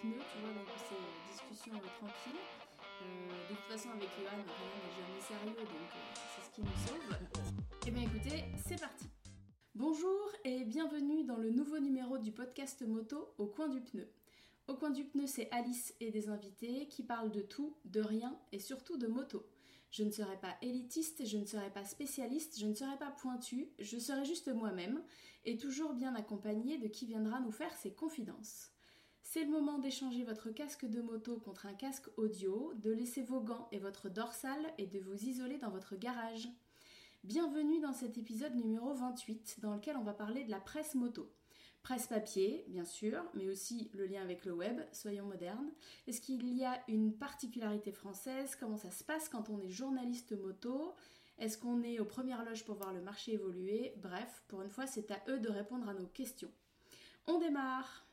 pneus, tu vois, donc c'est discussion euh, tranquille. Euh, de toute façon, avec Johan, rien n'est jamais sérieux, donc euh, c'est ce qui nous sauve. Eh bien écoutez, c'est parti. Bonjour et bienvenue dans le nouveau numéro du podcast moto Au coin du pneu. Au coin du pneu, c'est Alice et des invités qui parlent de tout, de rien et surtout de moto. Je ne serai pas élitiste, je ne serai pas spécialiste, je ne serai pas pointu, je serai juste moi-même et toujours bien accompagnée de qui viendra nous faire ses confidences. C'est le moment d'échanger votre casque de moto contre un casque audio, de laisser vos gants et votre dorsale et de vous isoler dans votre garage. Bienvenue dans cet épisode numéro 28 dans lequel on va parler de la presse moto. Presse papier, bien sûr, mais aussi le lien avec le web, soyons modernes. Est-ce qu'il y a une particularité française? Comment ça se passe quand on est journaliste moto? Est-ce qu'on est aux premières loges pour voir le marché évoluer? Bref, pour une fois, c'est à eux de répondre à nos questions. On démarre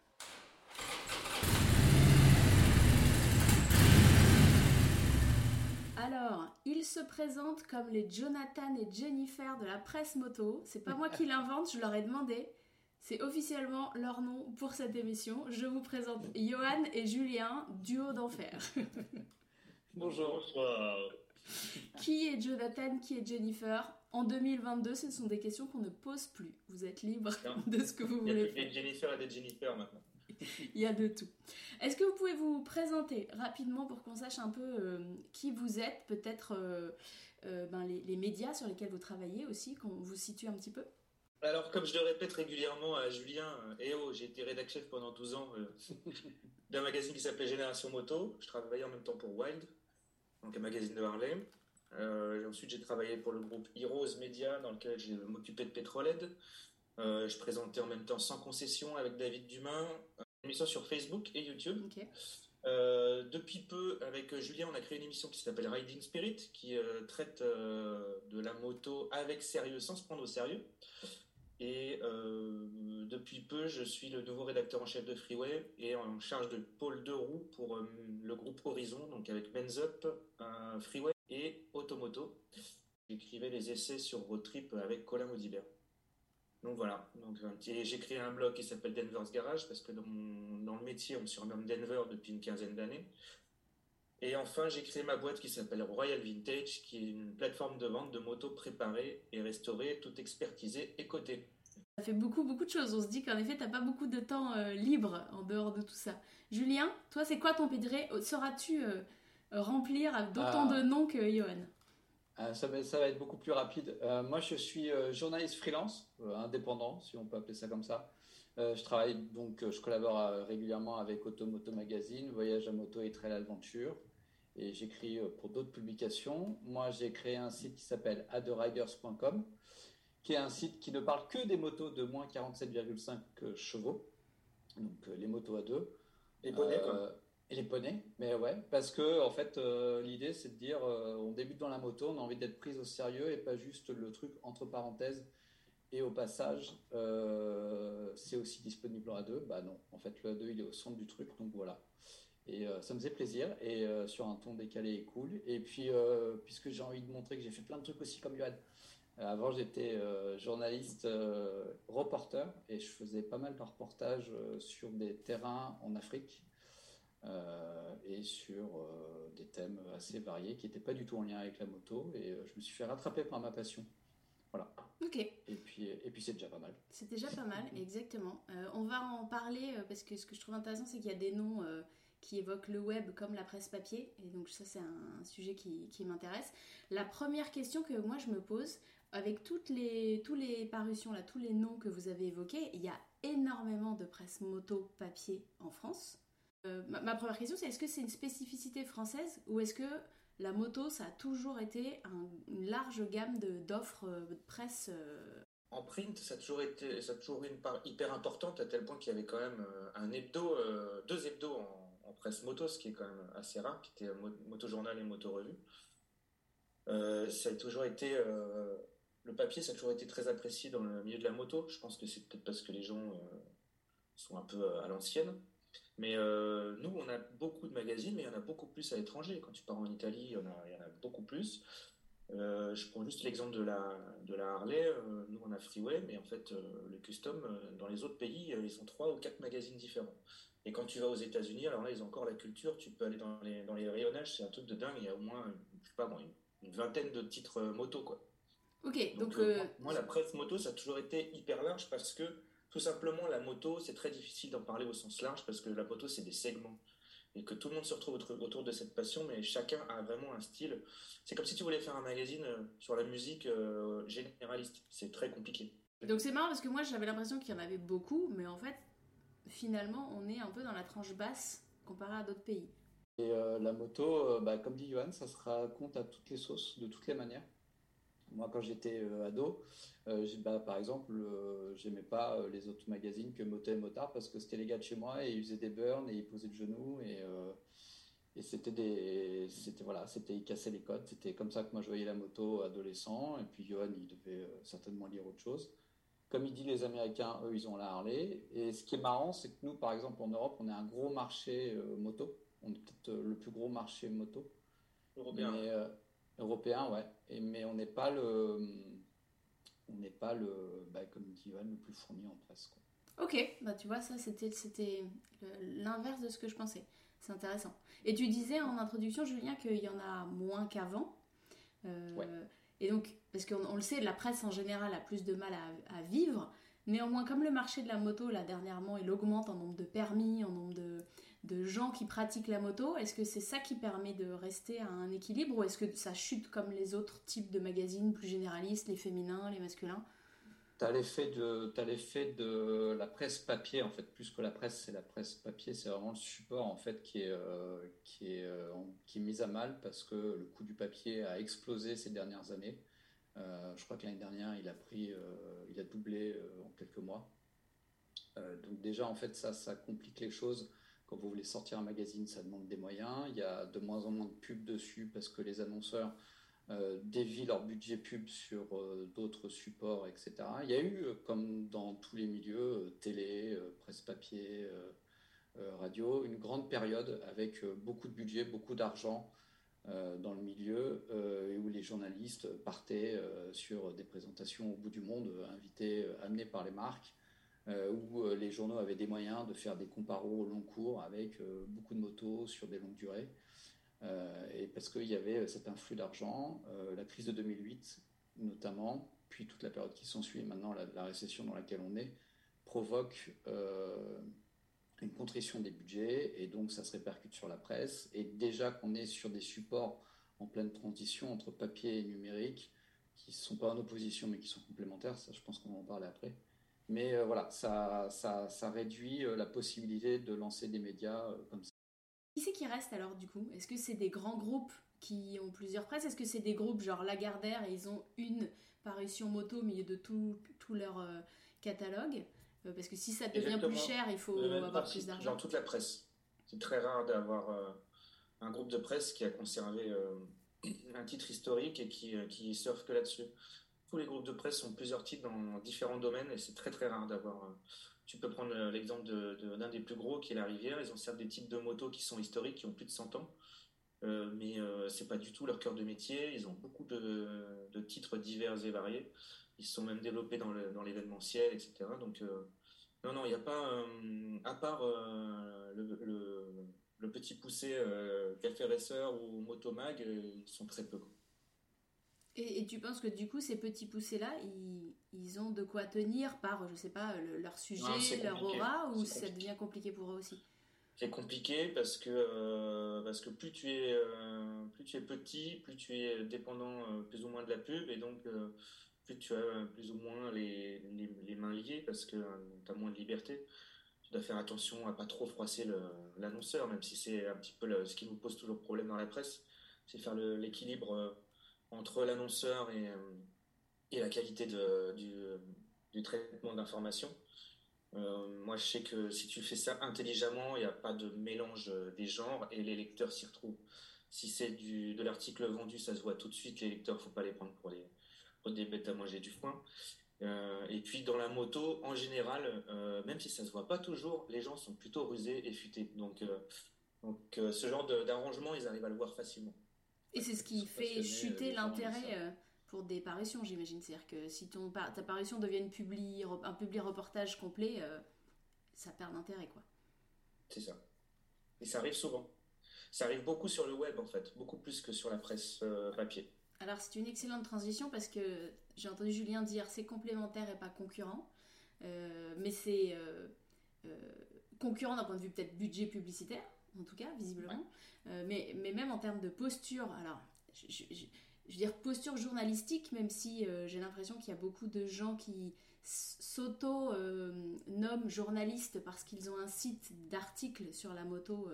Alors, ils se présentent comme les Jonathan et Jennifer de la presse moto. C'est pas moi qui l'invente, je leur ai demandé. C'est officiellement leur nom pour cette émission. Je vous présente Johan et Julien, duo d'enfer. Bonjour. qui est Jonathan, qui est Jennifer? En 2022, ce sont des questions qu'on ne pose plus. Vous êtes libre de ce que vous voulez. Il y a des Jennifer et des Jennifer maintenant. Il y a de tout. Est-ce que vous pouvez vous présenter rapidement pour qu'on sache un peu euh, qui vous êtes, peut-être euh, euh, ben, les, médias sur lesquels vous travaillez aussi, qu'on vous situe un petit peu? Alors, comme je le répète régulièrement à Julien, eh oh, j'ai été rédac chef pendant 12 ans d'un magazine qui s'appelait Génération Moto. Je travaillais en même temps pour Wild, donc un magazine de Harlem. ensuite, j'ai travaillé pour le groupe Heroes Media, dans lequel je m'occupais de Petrolhead. Euh, je présentais en même temps Sans concession avec David Dumain, émission sur Facebook et YouTube. Euh, depuis peu, avec Julien, on a créé une émission qui s'appelle Riding Spirit, qui euh, traite de la moto avec sérieux, sans se prendre au sérieux. Et depuis peu, je suis le nouveau rédacteur en chef de Freeway et en charge de pôle de roues pour le groupe Horizon, donc avec Benz Up, Freeway et Automoto. J'écrivais les essais sur Road Trip avec Colin Maudibert. Donc voilà, donc, j'ai créé un blog qui s'appelle Denver's Garage parce que dans, dans, le métier, on me surnomme Denver depuis une quinzaine d'années. Et enfin, j'ai créé ma boîte qui s'appelle Royal Vintage, qui est une plateforme de vente de motos préparées et restaurées, toutes expertisées et cotées. Ça fait beaucoup, beaucoup de choses. On se dit qu'en effet, tu n'as pas beaucoup de temps euh, libre en dehors de tout ça. Julien, toi, c'est quoi ton pédré Sauras-tu euh, remplir d'autant ah. de noms que Johan? Euh, ça, va, ça, va, être beaucoup plus rapide. Euh, moi, je suis euh, journaliste freelance, indépendant, si on peut appeler ça comme ça. je travaille donc, je collabore régulièrement avec Automoto Magazine, Voyage à moto et Trail Adventure. Et j'écris pour d'autres publications. Moi, j'ai créé un site qui s'appelle aderiders.com, qui est un site qui ne parle que des motos de moins 47,5 chevaux, donc les motos à deux. Les bonnets. Et les poneys, mais ouais, parce que en fait, euh, l'idée c'est de dire, euh, on débute dans la moto, on a envie d'être pris au sérieux et pas juste le truc entre parenthèses. Et au passage, euh, c'est aussi disponible en A2. Bah non, en fait, le A2 il est au centre du truc, donc voilà. Et ça me faisait plaisir, et sur un ton décalé et cool. Et puis, puisque j'ai envie de montrer que j'ai fait plein de trucs aussi comme Yohan. Avant, j'étais journaliste, reporter, et je faisais pas mal de reportages sur des terrains en Afrique euh, et sur euh, des thèmes assez variés qui n'étaient pas du tout en lien avec la moto. Et euh, je me suis fait rattraper par ma passion. Voilà. Ok. Et puis, et puis c'est déjà pas mal. C'est déjà pas mal, exactement. on va en parler parce que ce que je trouve intéressant, c'est qu'il y a des noms qui évoquent le web comme la presse papier. Et donc ça, c'est un, sujet qui, qui m'intéresse. La première question que moi je me pose, avec toutes les, tous les parutions, là, tous les noms que vous avez évoqués, il y a énormément de presse moto papier en France. Euh, ma, première question, c'est est-ce que c'est une spécificité française ou est-ce que la moto, ça a toujours été une large gamme d'offres euh, de, presse euh En print, ça a toujours été, ça a toujours une part hyper importante à tel point qu'il y avait quand même un hebdo, deux hebdos en, presse moto, ce qui est quand même assez rare, qui était Moto Journal et Moto Revue. ça a toujours été le papier, ça a toujours été très apprécié dans le milieu de la moto. Je pense que c'est peut-être parce que les gens sont un peu à l'ancienne. Mais euh, nous, on a beaucoup de magazines, mais il y en a beaucoup plus à l'étranger. Quand tu pars en Italie, il y en a, il y en a beaucoup plus. Euh, je prends juste l'exemple de la, de la Harley. Euh, nous, on a Freeway, mais en fait, le Custom, dans les autres pays, ils ont trois ou quatre magazines différents. Et quand tu vas aux États-Unis, alors là, ils ont encore la culture, tu peux aller dans les, dans les rayonnages, c'est un truc de dingue, il y a au moins, je sais pas, une, vingtaine de titres moto, quoi. Ok, donc. moi, la presse moto, ça a toujours été hyper large parce que, tout simplement, la moto, c'est très difficile d'en parler au sens large parce que la moto, c'est des segments et que tout le monde se retrouve autour de cette passion, mais chacun a vraiment un style. C'est comme si tu voulais faire un magazine euh, sur la musique euh, généraliste. C'est très compliqué. Donc c'est marrant parce que moi j'avais l'impression qu'il y en avait beaucoup, mais en fait, finalement, on est un peu dans la tranche basse comparé à d'autres pays. Et euh, la moto, bah, comme dit Johan, ça se raconte à toutes les sauces, de toutes les manières. Moi, quand j'étais euh, ado, euh, bah, par exemple, euh, j'aimais pas les autres magazines que Moto et Motard parce que c'était les gars de chez moi et ils faisaient des burns et ils posaient le genou et, et c'était des, c'était voilà, c'était ils cassaient les codes. C'était comme ça que moi je voyais la moto adolescent et puis Johan il devait certainement lire autre chose. Comme il dit les Américains, eux ils ont la Harley et ce qui est marrant c'est que nous par exemple en Europe on a un gros marché moto, on est peut-être le plus gros marché moto. Européen. Européen, ouais. Et, mais on n'est pas le, on n'est pas le, bah, comme dit le plus fourni en presse. Quoi. Ok, bah tu vois ça c'était c'était l'inverse de ce que je pensais. C'est intéressant. Et tu disais en introduction, Julien, qu'il y en a moins qu'avant. Euh, ouais. Et donc, parce qu'on le sait, la presse en général a plus de mal à, à, vivre. Néanmoins, comme le marché de la moto, là, dernièrement, il augmente en nombre de permis, en nombre de, de gens qui pratiquent la moto Est-ce que c'est ça qui permet de rester à un équilibre ou est-ce que ça chute comme les autres types de magazines plus généralistes, les féminins, les masculins? Tu as l'effet de, l'effet de la presse papier, en fait, plus que la presse, c'est la presse papier, c'est vraiment le support, en fait, qui est, euh, qui, est, euh, qui est mis à mal parce que le coût du papier a explosé ces dernières années. Euh, je crois que l'année dernière, il a pris, il a doublé en quelques mois. donc déjà, en fait, ça, ça complique les choses quand vous voulez sortir un magazine, ça demande des moyens. Il y a de moins en moins de pubs dessus parce que les annonceurs euh, dévient leur budget pub sur euh, d'autres supports, etc. Il y a eu, euh, comme dans tous les milieux, télé, presse papier, radio, une grande période avec beaucoup de budget, beaucoup d'argent dans le milieu et où les journalistes partaient sur des présentations au bout du monde, invités, amenés par les marques où euh, les journaux avaient des moyens de faire des comparos au long cours avec euh, beaucoup de motos sur des longues durées. et parce qu'il y avait cet influx d'argent, la crise de 2008 notamment, puis toute la période qui s'ensuit, maintenant la, récession dans laquelle on est, provoque une contrition des budgets et donc ça se répercute sur la presse. Et déjà qu'on est sur des supports en pleine transition entre papier et numérique, qui ne sont pas en opposition mais qui sont complémentaires, ça je pense qu'on va en parler après, mais euh, voilà, ça, ça, ça réduit euh, la possibilité de lancer des médias euh, comme ça. Qui c'est qui reste alors du coup? Est-ce que c'est des grands groupes qui ont plusieurs presses Est-ce que c'est des groupes genre Lagardère et ils ont une parution moto au milieu de tout, tout leur catalogue? Parce que si ça devient plus cher, il faut avoir plus d'argent. Dans toute la presse. C'est très rare d'avoir un groupe de presse qui a conservé un titre historique et qui, qui surfe que là-dessus tous les groupes de presse ont plusieurs titres dans différents domaines et c'est très très rare d'avoir. Euh, tu peux prendre euh, l'exemple d'un de, des plus gros qui est la Rivière. Ils ont certes des types de motos qui sont historiques, qui ont plus de 100 ans, euh, mais euh, c'est pas du tout leur cœur de métier. Ils ont beaucoup de, titres divers et variés. Ils sont même développés dans l'événementiel, etc. Donc non, non, il n'y a pas, à part le, petit poussé Café Racer ou Motomag, ils sont très peu. Et, tu penses que du coup, ces petits poussés-là, ils, ont de quoi tenir par, je sais pas, leur sujet, leur aura, ou ça devient compliqué pour eux aussi C'est compliqué parce que, euh, parce que plus, tu es, euh, plus tu es petit, plus tu es dépendant euh, plus ou moins de la pub, et donc plus tu as plus ou moins les, les, mains liées parce que tu as moins de liberté. Tu dois faire attention à pas trop froisser l'annonceur, même si c'est un petit peu ce qui nous pose toujours problème dans la presse, c'est faire l'équilibre entre l'annonceur et, euh, la qualité du, traitement d'information. Euh, moi, je sais que si tu fais ça intelligemment, il n'y a pas de mélange des genres et les lecteurs s'y retrouvent. Si c'est de l'article vendu, ça se voit tout de suite. Les lecteurs, faut pas les prendre pour, pour des bêtes à manger du foin. Euh, et puis dans la moto, en général, même si ça se voit pas toujours, les gens sont plutôt rusés et futés. Donc ce genre d'arrangement, ils arrivent à le voir facilement. Et c'est ce qui fait chuter l'intérêt euh, pour des parutions, j'imagine. C'est-à-dire que si ton, ta parution devient une publi, un publi reportage complet, euh, ça perd d'intérêt, quoi. C'est ça. Et ça arrive souvent. Ça arrive beaucoup sur le web, en fait, beaucoup plus que sur la presse euh, papier. Alors, c'est une excellente transition parce que j'ai entendu Julien dire c'est complémentaire et pas concurrent. Euh, mais c'est euh, concurrent d'un point de vue peut-être budget publicitaire, en tout cas, visiblement. mais, mais même en termes de posture, alors, je, je veux dire posture journalistique, même si j'ai l'impression qu'il y a beaucoup de gens qui s'auto-nomment journalistes parce qu'ils ont un site d'articles sur la moto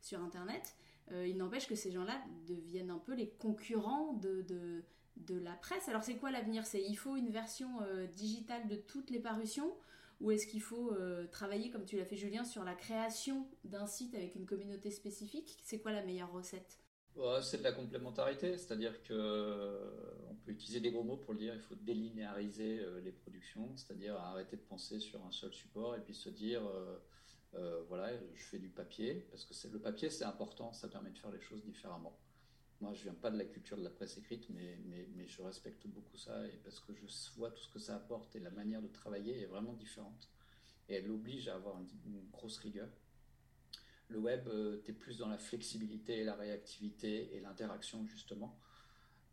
sur Internet, euh, il n'empêche que ces gens-là deviennent un peu les concurrents de, de, la presse. Alors c'est quoi l'avenir? C'est il faut une version euh, digitale de toutes les parutions ou est-ce qu'il faut euh, travailler, comme tu l'as fait Julien, sur la création d'un site avec une communauté spécifique? C'est quoi la meilleure recette? C'est de la complémentarité, c'est-à-dire que on peut utiliser des gros mots pour le dire. Il faut délinéariser les productions, c'est-à-dire arrêter de penser sur un seul support et puis se dire euh, voilà, je fais du papier, parce que le papier, c'est important, ça permet de faire les choses différemment. Moi, je viens pas de la culture de la presse écrite, mais, mais, je respecte beaucoup ça, et parce que je vois tout ce que ça apporte, et la manière de travailler est vraiment différente. Et elle oblige à avoir une, grosse rigueur. Le web, euh, tu es plus dans la flexibilité, la réactivité et l'interaction, justement.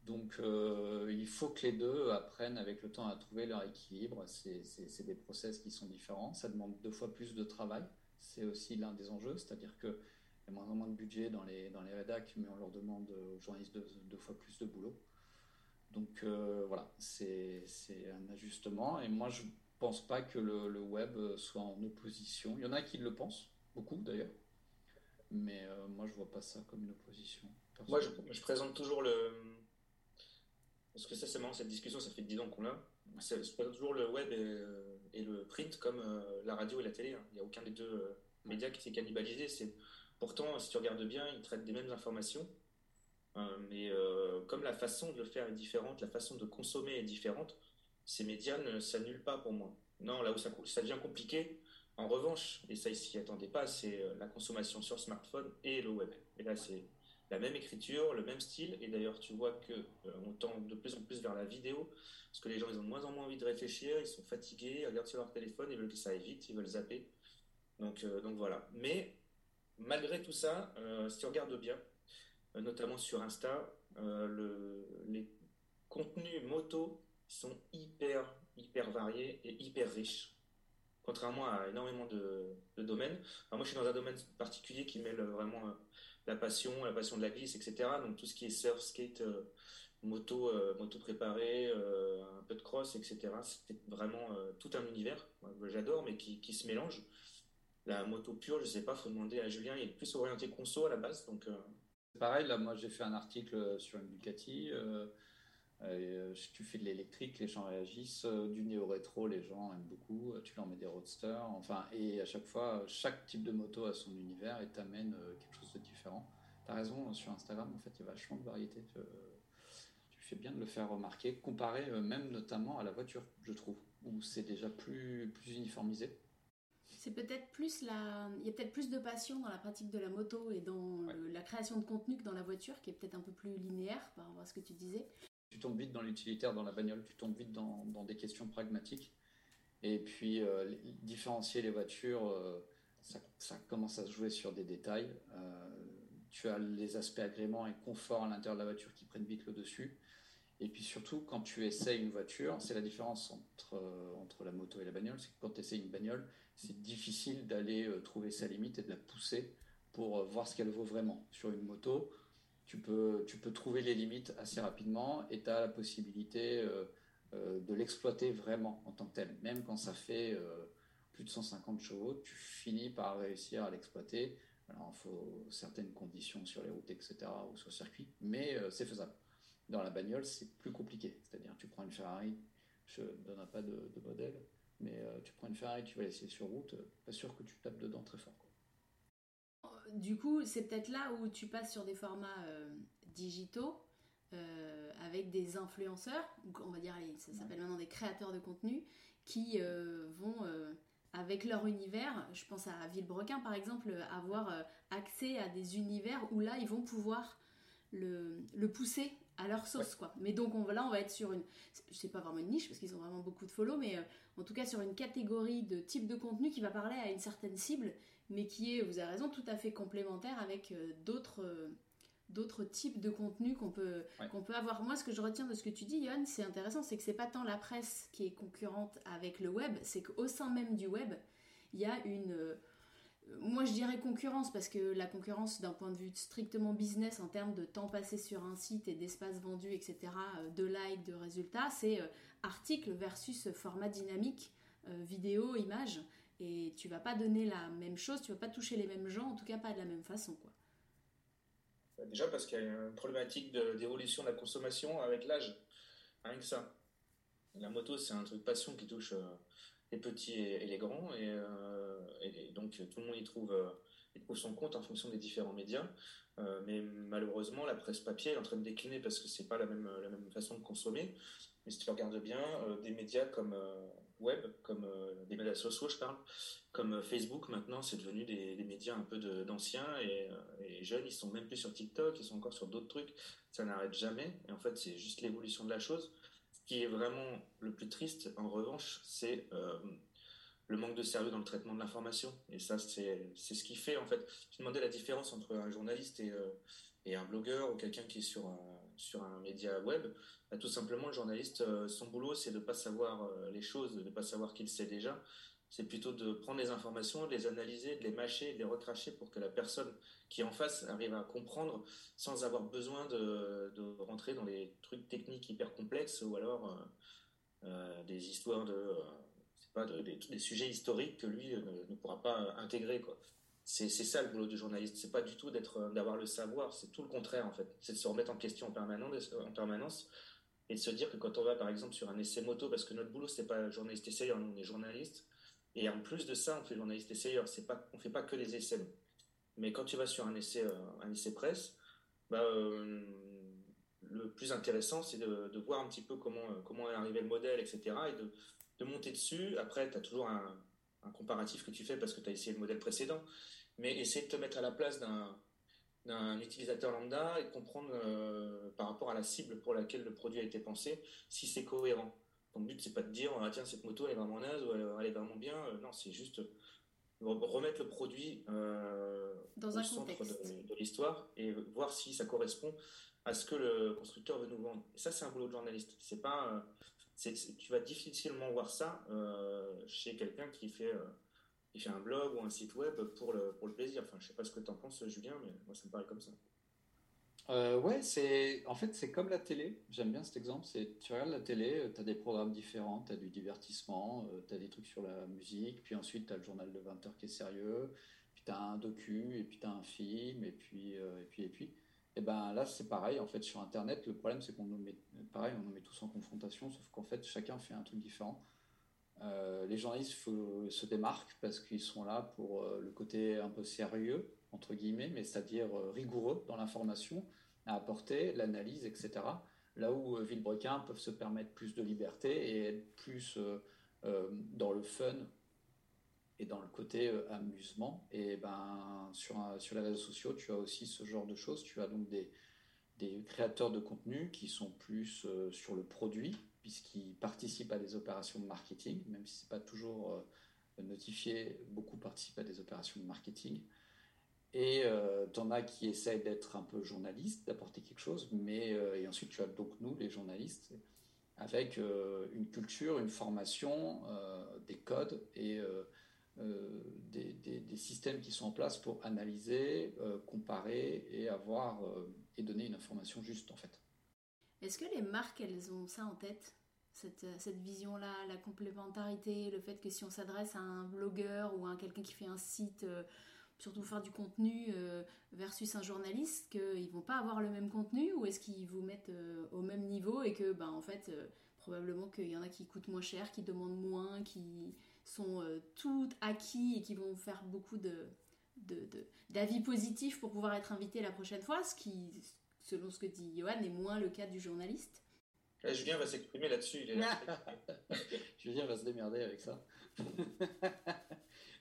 Donc, euh, il faut que les deux apprennent avec le temps à trouver leur équilibre. C'est des process qui sont différents. Ça demande deux fois plus de travail c'est aussi l'un des enjeux, c'est-à-dire qu'il y a moins en moins de budget dans les, dans les rédacs, mais on leur demande aux journalistes deux, fois plus de boulot. Donc euh, voilà, c'est un ajustement. Et moi, je ne pense pas que le, web soit en opposition. Il y en a qui le pensent, beaucoup d'ailleurs. Mais euh, moi, je ne vois pas ça comme une opposition. Moi, je, je, présente toujours le. Parce que ça, c'est marrant, cette discussion, ça fait 10 ans qu'on l'a. Je présente toujours le web et, le print comme euh, la radio et la télé. Hein. Il n'y a aucun des deux médias qui s'est cannibalisé. C'est pourtant, si tu regardes bien, ils traitent des mêmes informations, euh, mais euh, comme la façon de le faire est différente, la façon de consommer est différente, ces médias ne s'annulent pas pour moi. Non, là où ça, devient compliqué, en revanche, et ça ils s'y attendaient pas, c'est euh, la consommation sur smartphone et le web. Et là, c'est la même écriture, le même style, et d'ailleurs, tu vois que on tend de plus en plus vers la vidéo, parce que les gens, ils ont de moins en moins envie de réfléchir, ils sont fatigués, ils regardent sur leur téléphone, ils veulent que ça aille vite, ils veulent zapper. Donc, donc voilà. Mais malgré tout ça, euh, si tu regardes bien, euh, notamment sur Insta, les contenus moto sont hyper, hyper variés et hyper riches contrairement à énormément de, domaines. moi, je suis dans un domaine particulier qui mêle vraiment la passion, la passion de la glisse, etc. Donc tout ce qui est surf, skate, moto, moto préparée, un peu de cross, etc. C'est vraiment tout un univers que j'adore, mais qui, se mélange. La moto pure, je sais pas, faut demander à Julien, il est plus orienté conso à la base, donc. Euh. Pareil, là, moi j'ai fait un article sur une Ducati. Euh, euh, tu fais de l'électrique, les gens réagissent. du néo-rétro, les gens aiment beaucoup. Tu leur mets des roadsters. Enfin, et à chaque fois, chaque type de moto a son univers et t'amène quelque chose de différent. T'as raison, sur Instagram, en fait, il y a vachement de variété. Tu fais bien de le faire remarquer, comparé même notamment à la voiture, je trouve, où c'est déjà plus, plus uniformisé c'est peut-être plus la. Il y a peut-être plus de passion dans la pratique de la moto et dans la création de contenu que dans la voiture, qui est peut-être un peu plus linéaire par rapport à ce que tu disais. Tu tombes vite dans l'utilitaire dans la bagnole, tu tombes vite dans, des questions pragmatiques. Et puis, euh, différencier les voitures, euh, ça, commence à se jouer sur des détails. Euh, tu as les aspects agréments et confort à l'intérieur de la voiture qui prennent vite le dessus. Et puis surtout, quand tu essayes une voiture, c'est la différence entre, entre la moto et la bagnole, c'est que quand tu essayes une bagnole, c'est difficile d'aller euh, trouver sa limite et de la pousser pour euh, voir ce qu'elle vaut vraiment. Sur une moto, tu peux, tu peux trouver les limites assez rapidement et tu as la possibilité euh, de l'exploiter vraiment en tant que tel. Même quand ça fait plus de 150 chevaux, tu finis par réussir à l'exploiter. Alors, il faut certaines conditions sur les routes, etc., ou sur circuit, mais c'est faisable. Dans la bagnole, c'est plus compliqué. C'est-à-dire, tu prends une Ferrari, je ne donnerai pas de, de modèle, mais euh, tu prends une Ferrari, tu vas laisser sur route, euh, pas sûr que tu tapes dedans très fort. Du coup, c'est peut-être là où tu passes sur des formats euh, digitaux avec des influenceurs, on va dire, ça s'appelle maintenant des créateurs de contenu, qui vont avec leur univers, je pense à Villebrequin par exemple, avoir accès à des univers où là ils vont pouvoir le, le pousser à leur sauce quoi. Mais donc on, là on va être sur une, c'est pas vraiment une niche parce qu'ils ont vraiment beaucoup de follow, mais en tout cas sur une catégorie de type de contenu qui va parler à une certaine cible mais qui est, vous avez raison, tout à fait complémentaire avec d'autres d'autres types de contenus qu'on peut, qu'on peut avoir. Moi, ce que je retiens de ce que tu dis, Johan, c'est intéressant, c'est que c'est pas tant la presse qui est concurrente avec le web, c'est qu'au sein même du web, il y a une. Euh, moi, je dirais concurrence parce que la concurrence, d'un point de vue strictement business, en termes de temps passé sur un site et d'espace vendu, etc., euh, de likes, de résultats, c'est euh, article versus format dynamique, vidéo, image. Et tu vas pas donner la même chose, tu vas pas toucher les mêmes gens, en tout cas pas de la même façon. Bah, déjà parce qu'il y a une problématique d'évolution de, la consommation avec l'âge. Rien que ça. La moto, c'est un truc passion qui touche euh, les petits et, les grands. Euh, et, donc, tout le monde y trouve, euh, son compte en fonction des différents médias. mais malheureusement, la presse papier est en train de décliner parce que c'est pas la même, façon de consommer. Mais si tu regardes bien, des médias comme web, comme euh, des médias sociaux, je parle, comme euh, Facebook maintenant, c'est devenu des, médias un peu d'anciens euh, et, jeunes, ils sont même plus sur TikTok, ils sont encore sur d'autres trucs, ça n'arrête jamais. Et en fait, c'est juste l'évolution de la chose. Qui est vraiment le plus triste, en revanche, c'est le manque de sérieux dans le traitement de l'information. Et ça, c'est ce qui fait, en fait, je demandais la différence entre un journaliste et, et un blogueur ou quelqu'un qui est sur un, sur un média web. Bah, tout simplement, le journaliste, euh, son boulot, c'est de ne pas savoir euh, les choses, de ne pas savoir qu'il sait déjà. C'est plutôt de prendre les informations, de les analyser, de les mâcher, de les recracher pour que la personne qui est en face arrive à comprendre sans avoir besoin de, rentrer dans des trucs techniques hyper complexes ou alors euh, des histoires de, pas, des, sujets historiques que lui ne, pourra pas intégrer. Quoi. C'est, ça le boulot du journaliste. C'est pas du tout d'être, d'avoir le savoir. C'est tout le contraire en fait. C'est de se remettre en question en permanence, en permanence et de se dire que quand on va par exemple sur un essai moto, parce que notre boulot c'est pas journaliste essayeur, nous on est journaliste, et en plus de ça on fait journaliste essayeur, c'est pas, on fait pas que les essais. Mais quand tu vas sur un essai, euh, un essai presse, bah, euh, le plus intéressant c'est de, voir un petit peu comment, euh, comment est arrivé le modèle, etc. et de, de monter dessus. Après, tu as toujours un, un, comparatif que tu fais parce que tu as essayé le modèle précédent, mais essayer de te mettre à la place d'un d'un utilisateur lambda et comprendre par rapport à la cible pour laquelle le produit a été pensé si c'est cohérent. Ton but c'est pas de dire ah, tiens cette moto elle est vraiment naze ou elle, est vraiment bien. Euh, non, c'est juste remettre le produit euh, Dans au un centre de, l'histoire et voir si ça correspond à ce que le constructeur veut nous vendre. Et ça c'est un boulot de journaliste. C'est pas tu vas difficilement voir ça chez quelqu'un qui fait fait un blog ou un site web pour le, pour le plaisir. Enfin, je sais pas ce que tu en penses, Julien, mais moi, ça me paraît comme ça. Euh, ouais, c'est en fait c'est comme la télé. J'aime bien cet exemple. C'est tu regardes la télé, euh, tu as des programmes différents, tu as du divertissement, euh, tu as des trucs sur la musique, puis ensuite tu as le journal de 20 heures qui est sérieux, puis tu as un docu, et puis tu as un film, et puis et puis et puis. Et ben là c'est pareil en fait sur internet. Le problème c'est qu'on nous met pareil, on nous met tous en confrontation, sauf qu'en fait chacun fait un truc différent. Euh, les journalistes se démarquent parce qu'ils sont là pour euh, le côté un peu sérieux, entre guillemets, mais c'est-à-dire euh, rigoureux dans l'information, à apporter, l'analyse, etc. Là où Villebrequin peuvent se permettre plus de liberté et être plus dans le fun et dans le côté amusement. Et ben, sur, sur les réseaux sociaux, tu as aussi ce genre de choses. Tu as donc des, des créateurs de contenu qui sont plus sur le produit, puisqu'ils participent à des opérations de marketing, même si ce n'est pas toujours euh, notifié, beaucoup participent à des opérations de marketing. Et euh, tu en as qui essayent d'être un peu journalistes, d'apporter quelque chose, mais euh, et ensuite tu as donc nous, les journalistes, avec une culture, une formation, des codes et des, des, systèmes qui sont en place pour analyser, comparer et avoir et donner une information juste en fait. Est-ce que les marques, elles ont ça en tête cette, cette vision-là, la complémentarité, le fait que si on s'adresse à un blogueur ou à quelqu'un qui fait un site, euh, surtout faire du contenu, euh, versus un journaliste, qu'ils vont pas avoir le même contenu ou est-ce qu'ils vous mettent euh, au même niveau et que, ben, en fait, probablement qu'il y en a qui coûtent moins cher, qui demandent moins, qui sont toutes acquis et qui vont faire beaucoup de, d'avis positifs pour pouvoir être invités la prochaine fois, ce qui, selon ce que dit Johan, est moins le cas du journaliste. Julien va s'exprimer là-dessus. Julien va se démerder avec ça.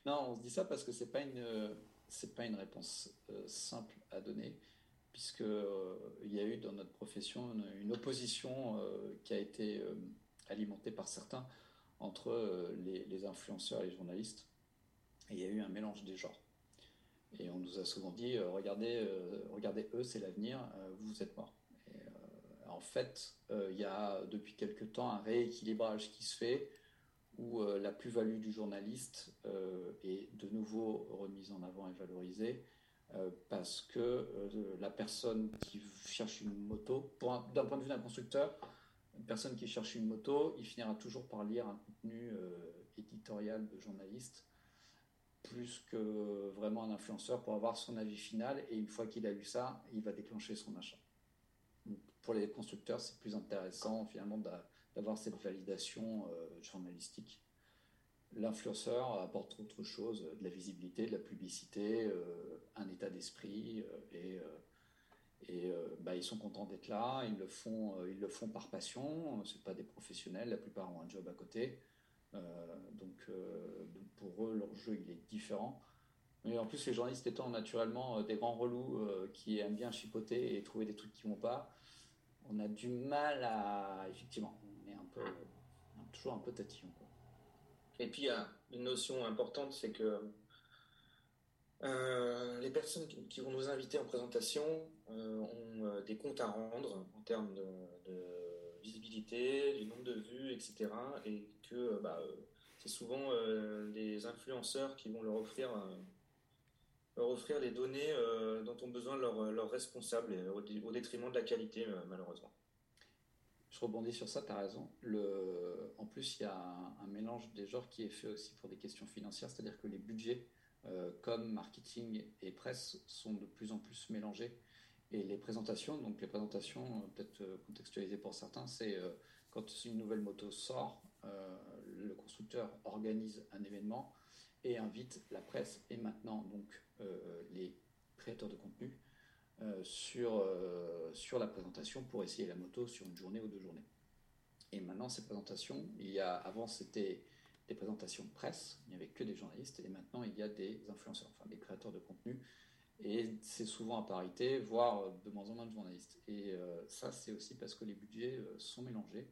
non, on se dit ça parce que c'est pas une c'est pas une réponse euh, simple à donner puisque euh, il y a eu dans notre profession une, opposition euh, qui a été alimentée par certains entre les, influenceurs et les journalistes. Il y a eu un mélange des genres. Et on nous a souvent dit, regardez, regardez eux, c'est l'avenir, vous êtes morts. en fait, il y a depuis quelque temps un rééquilibrage qui se fait où la plus-value du journaliste est de nouveau remise en avant et valorisée euh, parce que euh, la personne qui cherche une moto, d'un point de vue d'un constructeur, une personne qui cherche une moto, il finira toujours par lire un contenu euh, éditorial de journaliste plus que vraiment un influenceur pour avoir son avis final. Et une fois qu'il a lu ça, il va déclencher son achat. pour les constructeurs, c'est plus intéressant finalement d'avoir cette validation journalistique l'influenceur apporte autre chose, de la visibilité, de la publicité, euh, un état d'esprit, euh, et, euh, et bah, ils sont contents d'être là, ils le font, ils le font par passion, c'est pas des professionnels, la plupart ont un job à côté, donc, pour eux leur jeu il est différent. Mais en plus les journalistes étant naturellement des grands relous qui aiment bien chipoter et trouver des trucs qui vont pas, on a du mal à effectivement, peu toujours un peu tatillon. Et puis il y a une notion importante, c'est que euh, les personnes qui, vont nous inviter en présentation euh, ont euh, des comptes à rendre en termes de, visibilité, du nombre de vues, etc. Et que bah, c'est souvent des influenceurs qui vont leur offrir, leur offrir les données dont ont besoin leurs responsables au, détriment de la qualité, malheureusement. Je rebondis sur ça, tu as raison. En plus, il y a un, mélange des genres qui est fait aussi pour des questions financières, c'est-à-dire que les budgets euh, comme marketing et presse sont de plus en plus mélangés. Et les présentations, donc les présentations, euh, peut-être euh, contextualisées pour certains, c'est quand une nouvelle moto sort, le constructeur organise un événement et invite la presse et maintenant donc les créateurs de contenu sur, euh, sur la présentation pour essayer la moto sur une journée ou deux journées. Et maintenant, ces présentations, il y a, avant c'était des présentations presse, il n'y avait que des journalistes, et maintenant il y a des influenceurs, enfin des créateurs de contenu, et c'est souvent à parité, voire de moins en moins de journalistes. Et euh, ça, c'est aussi parce que les budgets sont mélangés,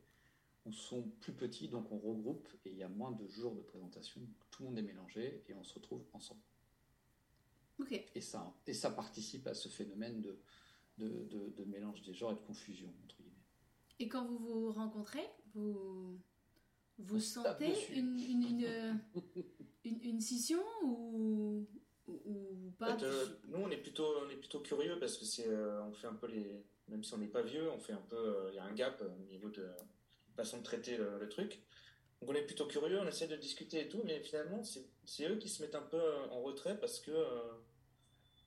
on sont plus petits, donc on regroupe, et il y a moins de jours de présentation, tout le monde est mélangé, et on se retrouve ensemble. Et, ça, et ça participe à ce phénomène de, de, de, mélange des genres et de confusion, entre guillemets. Et quand vous vous rencontrez, vous, vous sentez une, une, euh, une, une, scission ou, ou, pas? Euh, Nous, on est, plutôt, on est plutôt curieux parce que c'est, euh, on fait un peu les. Même si on n'est pas vieux, on fait un peu. Il y a un gap au niveau de façon de traiter le, truc. Donc on est plutôt curieux, on essaie de discuter et tout, mais finalement, c'est eux qui se mettent un peu en retrait parce que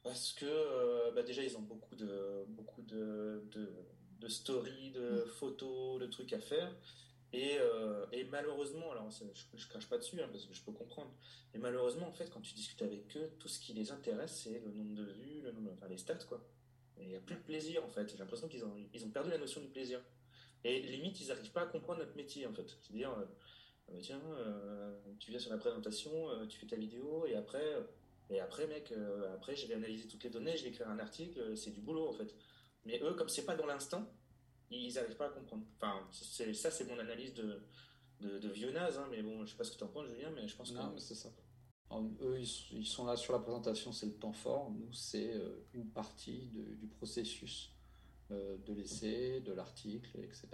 parce que euh, bah, déjà ils ont beaucoup de beaucoup de, de, stories, de mm. photos, de trucs à faire. Et, euh, et malheureusement, alors je, ne crache pas dessus hein, parce que je peux comprendre, mais malheureusement en fait quand tu discutes avec eux, tout ce qui les intéresse c'est le nombre de vues, le nombre, enfin les stats quoi. Il n'y a plus de plaisir en fait. J'ai l'impression qu'ils ont, ils ont perdu la notion du plaisir. Et limite ils n'arrivent pas à comprendre notre métier en fait. C'est-à-dire, euh, tiens, tu viens sur la présentation, tu fais ta vidéo et après et après, mec, euh, après, je vais analyser toutes les données, je vais écrire un article, euh, c'est du boulot en fait. Mais eux, comme c'est pas dans l'instant, ils n'arrivent pas à comprendre. Enfin, ça, c'est mon analyse de, de, vieux naze, hein, mais bon, je sais pas ce que tu en penses, Julien, mais je pense non, que. c'est ça. eux, ils, sont là sur la présentation, c'est le temps fort. Nous, c'est euh, une partie du processus de l'essai, de l'article, etc.,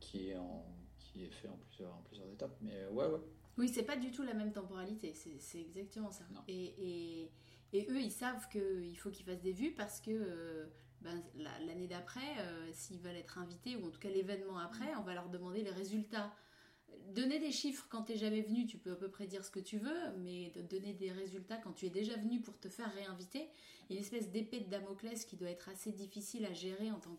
qui est, en, qui est fait en plusieurs, en plusieurs étapes. Mais ouais, ouais. Oui, c'est pas du tout la même temporalité, c'est exactement ça. Et, et, eux, ils savent qu'il faut qu'ils fassent des vues parce que euh, ben, l'année d'après, euh, s'ils veulent être invités, ou en tout cas l'événement après, on va leur demander les résultats. Donner des chiffres quand tu n'es jamais venu, tu peux à peu près dire ce que tu veux, mais de donner des résultats quand tu es déjà venu pour te faire réinviter, il y a une espèce d'épée de Damoclès qui doit être assez difficile à gérer en tant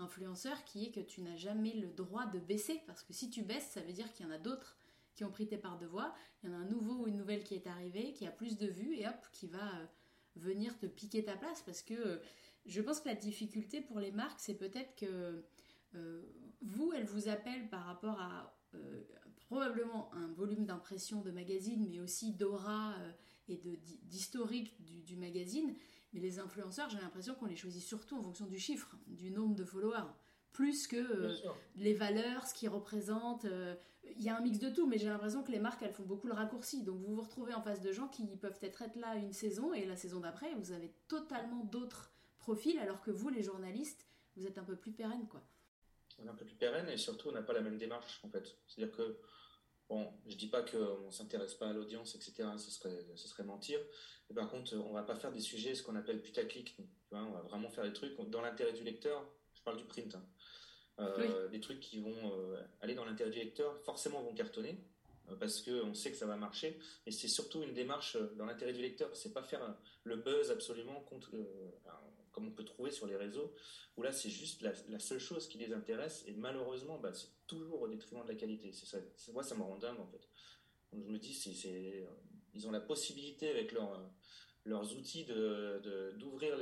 qu'influenceur, qui est que tu n'as jamais le droit de baisser, parce que si tu baisses, ça veut dire qu'il y en a d'autres qui ont pris tes parts de voix. Il y en a un nouveau ou une nouvelle qui est arrivé, qui a plus de vues et hop, qui va euh, venir te piquer ta place parce que euh, je pense que la difficulté pour les marques, c'est peut-être que euh, vous, elles vous appellent par rapport à probablement un volume d'impression de magazine, mais aussi d'aura et d'historique du, magazine. Mais les influenceurs, j'ai l'impression qu'on les choisit surtout en fonction du chiffre, du nombre de followers. plus que les valeurs, ce qu'ils représentent. Il y a un mix de tout, mais j'ai l'impression que les marques, elles font beaucoup le raccourci. Donc vous vous retrouvez en face de gens qui peuvent être, être là une saison, et la saison d'après, vous avez totalement d'autres profils, alors que vous, les journalistes, vous êtes un peu plus pérenne, quoi. On est un peu plus pérenne, et surtout, on n'a pas la même démarche, en fait. C'est-à-dire que Bon, je dis pas qu'on ne s'intéresse pas à l'audience, etc. Ce serait, ce serait mentir. Et par contre, on va pas faire des sujets, ce qu'on appelle putaclic. on va vraiment faire des trucs dans l'intérêt du lecteur. Je parle du print. Hein. Euh, des trucs qui vont euh, aller dans l'intérêt du lecteur, forcément vont cartonner euh, parce qu'on sait que ça va marcher. Et c'est surtout une démarche dans l'intérêt du lecteur. C'est pas faire le buzz absolument contre, comme on peut trouver sur les réseaux, où là c'est juste la, seule chose qui les intéresse, et malheureusement, bah, c'est toujours au détriment de la qualité. C'est ça, moi, ça me rend dingue en fait. Donc, je me dis, c'est, ils ont la possibilité avec leurs outils de, d'ouvrir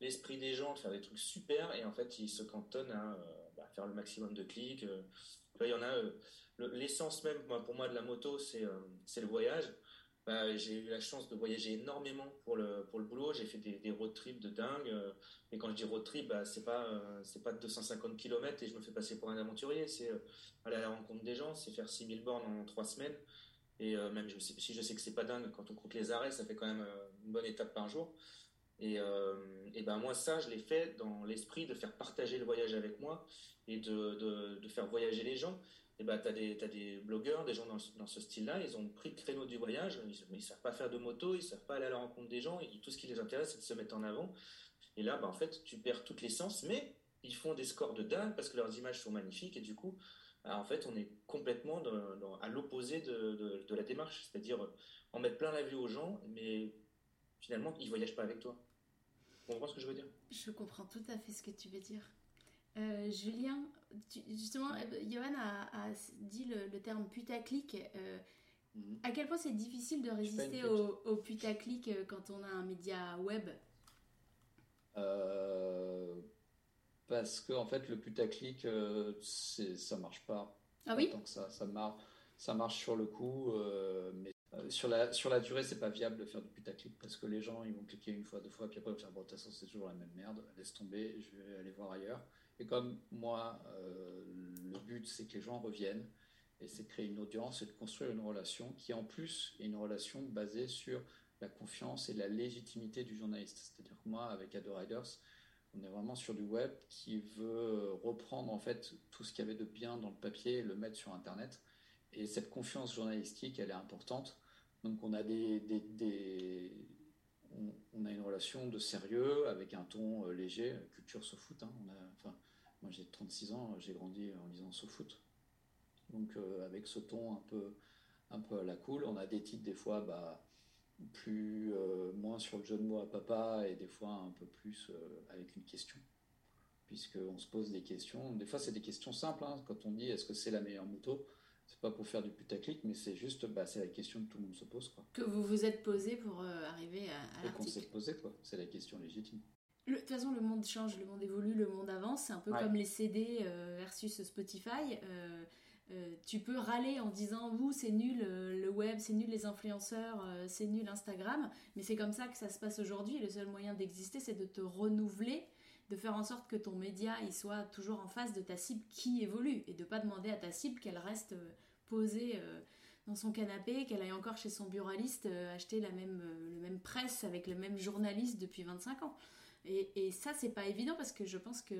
l'esprit des gens, de faire des trucs super, et en fait, ils se cantonnent à bah, faire le maximum de clics. Euh. il y en a, euh, l'essence même, pour moi, de la moto, c'est, euh, c'est le voyage. Bah, j'ai eu la chance de voyager énormément pour le, pour le boulot. J'ai fait des, road trips de dingue. Euh, et quand je dis road trip, bah, c'est pas, euh, c'est pas 250 km et je me fais passer pour un aventurier. C'est euh, aller à la rencontre des gens, c'est faire 6000 bornes en 3 semaines. Et même je si je sais que c'est pas dingue, quand on compte les arrêts, ça fait quand même une bonne étape par jour. Et, et ben moi, ça, je l'ai fait dans l'esprit de faire partager le voyage avec moi et de, de faire voyager les gens et bah, tu as, des blogueurs, des gens dans, dans ce style-là, ils ont pris le créneau du voyage, ils ne savent pas faire de moto, ils ne savent pas aller à la rencontre des gens, tout ce qui les intéresse, c'est de se mettre en avant. Et là, bah, en fait, tu perds toute l'essence, mais ils font des scores de dingue parce que leurs images sont magnifiques, et du coup, bah, en fait, on est complètement à l'opposé de, de, la démarche, c'est-à-dire en mettre plein la vue aux gens, mais finalement, ils ne voyagent pas avec toi. Vous comprenez ce que je veux dire? Je comprends tout à fait ce que tu veux dire. Euh, Julien, justement, euh, Johan a, dit le, terme putaclic. Euh, mhm. À quel point c'est difficile de résister au, putaclic quand on a un média web? Parce que en fait, le putaclic, ça marche pas. Ah oui? tant que ça, ça marche, ça marche sur le coup, mais sur la, sur la durée, c'est pas viable de faire du putaclic parce que les gens ils vont cliquer une fois, deux fois, puis après ils vont faire bon, de toute façon, c'est toujours la même merde, laisse tomber, je vais aller voir ailleurs. Et comme moi, euh, le but, c'est que les gens reviennent, et c'est de créer une audience et de construire une relation qui, en plus, est une relation basée sur la confiance et la légitimité du journaliste. C'est-à-dire que moi, avec Ado Riders, on est vraiment sur du web qui veut reprendre en fait tout ce qu'il y avait de bien dans le papier et le mettre sur Internet. Et cette confiance journalistique, elle est importante. Donc on a des, on, a une relation de sérieux avec un ton euh, léger, culture se foot. Hein. enfin, moi j'ai 36 ans, j'ai grandi en lisant foot Donc euh, avec ce ton un peu, un peu à la cool, on a des titres des fois bah, plus euh, moins sur le jeu de mots à papa et des fois un peu plus euh, avec une question. Puisqu'on se pose des questions. Des fois c'est des questions simples. Hein. quand on dit est-ce que c'est la meilleure moto? C'est pas pour faire du putaclic, mais c'est juste, bah, c'est la question que tout le monde se pose. Quoi. Que vous vous êtes posé pour arriver à, à l'article. qu'on s'est posé, quoi. C'est la question légitime. De toute façon, le monde change, le monde évolue, le monde avance. C'est un peu comme les CD euh, versus Spotify. Euh, euh, tu peux râler en disant vous c'est nul le web, c'est nul les influenceurs, c'est nul Instagram, mais c'est comme ça que ça se passe aujourd'hui. Le seul moyen d'exister, c'est de te renouveler, de faire en sorte que ton média il soit toujours en face de ta cible qui évolue et de pas demander à ta cible qu'elle reste posée dans son canapé, qu'elle aille encore chez son buraliste acheter la même, le même presse avec le même journaliste depuis 25 ans. Et, et ça, c'est pas évident parce que je pense que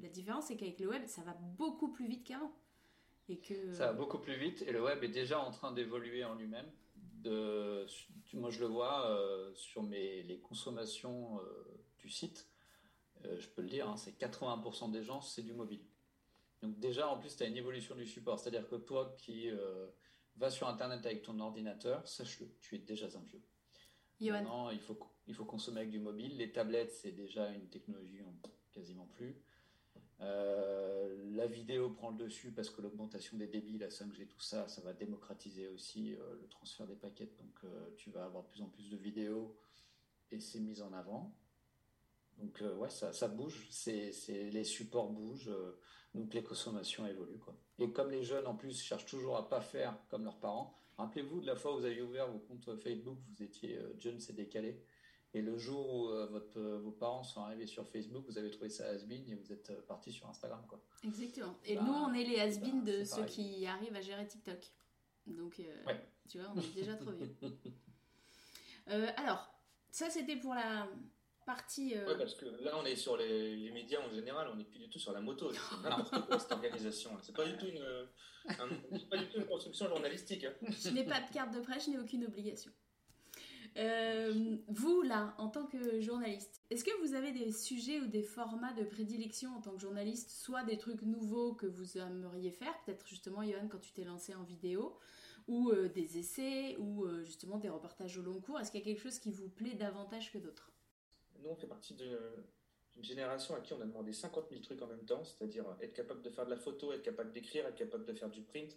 la différence, c'est qu'avec le web, ça va beaucoup plus vite qu'avant. Et que... Ça va beaucoup plus vite et le web est déjà en train d'évoluer en lui-même. Moi, je le vois euh, sur les consommations euh, du site. Euh, je peux le dire, hein, c'est 80% des gens, c'est du mobile. Donc déjà, en plus, tu as une évolution du support. C'est-à-dire que toi qui vas sur Internet avec ton ordinateur, sache-le, tu es déjà un vieux. Maintenant, il faut il faut consommer avec du mobile. Les tablettes, c'est déjà une technologie quasiment plus. Euh, la vidéo prend le dessus parce que l'augmentation des débits, la 5G, tout ça, ça va démocratiser aussi euh, le transfert des paquets. Donc euh, tu vas avoir de plus en plus de vidéos et c'est mis en avant. Donc ouais, ça, ça bouge, c'est, les supports bougent, donc les consommations évoluent. Quoi. Et comme les jeunes en plus cherchent toujours à pas faire comme leurs parents, rappelez-vous de la fois où vous avez ouvert vos comptes Facebook, vous étiez jeunes, c'est décalé Et le jour où votre, vos parents sont arrivés sur Facebook, vous avez trouvé ça has et vous êtes parti sur Instagram. Quoi. Exactement. Et bah, nous, on est les has de ceux qui arrivent à gérer TikTok. Donc, tu vois, on est déjà trop vieux. alors, ça, c'était pour la partie. Euh... parce que là, on est sur les, médias en général, on n'est plus du tout sur la moto. C'est n'importe quoi cette organisation. C'est pas, du tout une, pas du tout une construction journalistique. Hein. Je n'ai pas de carte de presse, je n'ai aucune obligation. Euh, vous, là, en tant que journaliste, est-ce que vous avez des sujets ou des formats de prédilection en tant que journaliste, soit des trucs nouveaux que vous aimeriez faire, peut-être justement, Johan, quand tu t'es lancé en vidéo, ou euh, des essais, ou euh, justement des reportages au long cours? Est-ce qu'il y a quelque chose qui vous plaît davantage que d'autres? Nous, fait partie d'une génération à qui on a demandé 50 000 trucs en même temps, c'est-à-dire être capable de faire de la photo, être capable d'écrire, être capable de faire du print,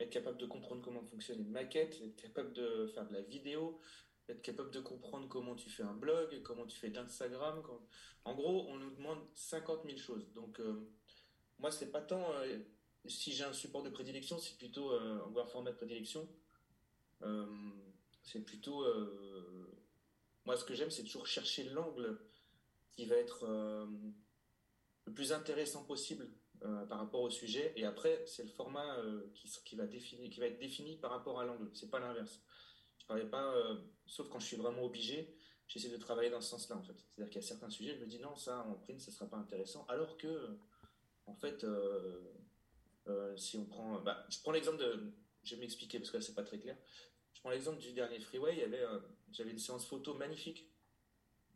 être capable de comprendre comment fonctionne une maquette, être capable de faire de la vidéo, être capable de comprendre comment tu fais un blog, comment tu fais d'Instagram. En gros, on nous demande 50 000 choses. Donc, euh, moi, c'est pas tant si j'ai un support de prédilection, c'est plutôt euh, un format de prédilection. Euh, c'est plutôt. Euh, moi, ce que j'aime, c'est toujours chercher l'angle qui va être le plus intéressant possible par rapport au sujet. Et après, c'est le format qui, qui, va définir, qui va être défini par rapport à l'angle. C'est pas l'inverse. Je travaille pas, sauf quand je suis vraiment obligé, j'essaie de travailler dans ce sens-là, en fait. C'est-à-dire qu'il y a certains sujets, je me dis non, ça, en print, ça sera pas intéressant. Alors que, en fait, euh, si on prend, bah, je prends l'exemple de, je vais m'expliquer parce que là c'est pas très clair. Je prends l'exemple du dernier freeway. Il y avait, euh, j'avais une séance photo magnifique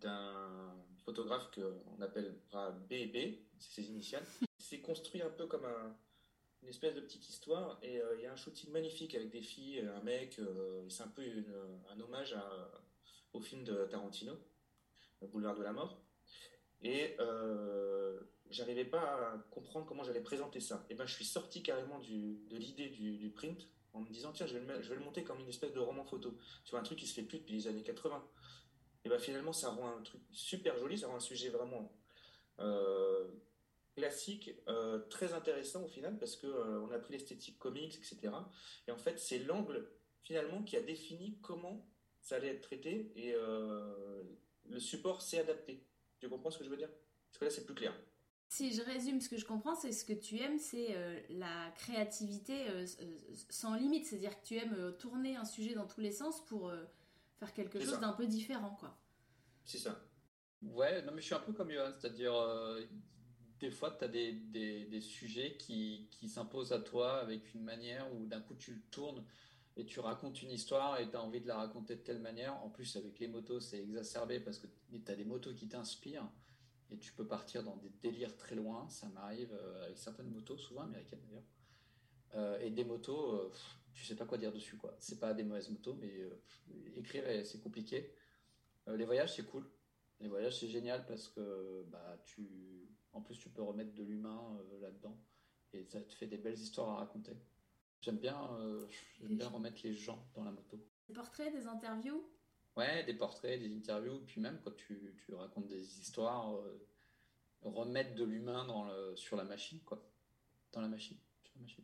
d'un photographe qu'on appellera BB, c'est ses initiales. C'est construit un peu comme une espèce de petite histoire et euh, il y a un shooting magnifique avec des filles, un mec. c'est un peu un hommage au film de Tarantino, Le Boulevard de la Mort. Et j'arrivais pas à comprendre comment j'allais présenter ça. Et ben, je suis sorti carrément de l'idée du, print en me disant tiens, je vais, le, monter comme une espèce de roman photo. Vois, un truc qui se fait plus depuis les années 80. Et ben finalement, ça rend un truc super joli, ça rend un sujet vraiment euh, classique, euh, très intéressant au final parce que euh, on a pris l'esthétique comics, etc. Et en fait, c'est l'angle finalement qui a défini comment ça allait être traité et le support s'est adapté. Tu comprends ce que je veux dire? Parce que là, c'est plus clair. Si je résume ce que je comprends, c'est ce que tu aimes, c'est euh, la créativité euh, euh, sans limite. C'est-à-dire que tu aimes tourner un sujet dans tous les sens pour faire quelque chose d'un peu différent, quoi. C'est ça. Ouais, non, mais je suis un peu comme Johan, c'est-à-dire des fois, tu as des, des, des, sujets qui, qui s'imposent à toi avec une manière où d'un coup tu le tournes et tu racontes une histoire et tu as envie de la raconter de telle manière. En plus, avec les motos, c'est exacerbé parce que tu as des motos qui t'inspirent et tu peux partir dans des délires très loin. Ça m'arrive euh, avec certaines motos, souvent américaines d'ailleurs. Euh, et des motos, euh, tu sais pas quoi dire dessus. quoi. C'est pas des mauvaises motos, mais écrire c'est compliqué. les voyages c'est cool. Les voyages c'est génial parce que bah, tu, en plus tu peux remettre de l'humain là-dedans et ça te fait des belles histoires à raconter. J'aime bien, j'aime bien remettre les gens dans la moto. Des portraits, des interviews Ouais, des portraits, des interviews, puis même quand tu, tu racontes des histoires, euh, remettre de l'humain dans le, sur la machine, quoi. Dans la machine.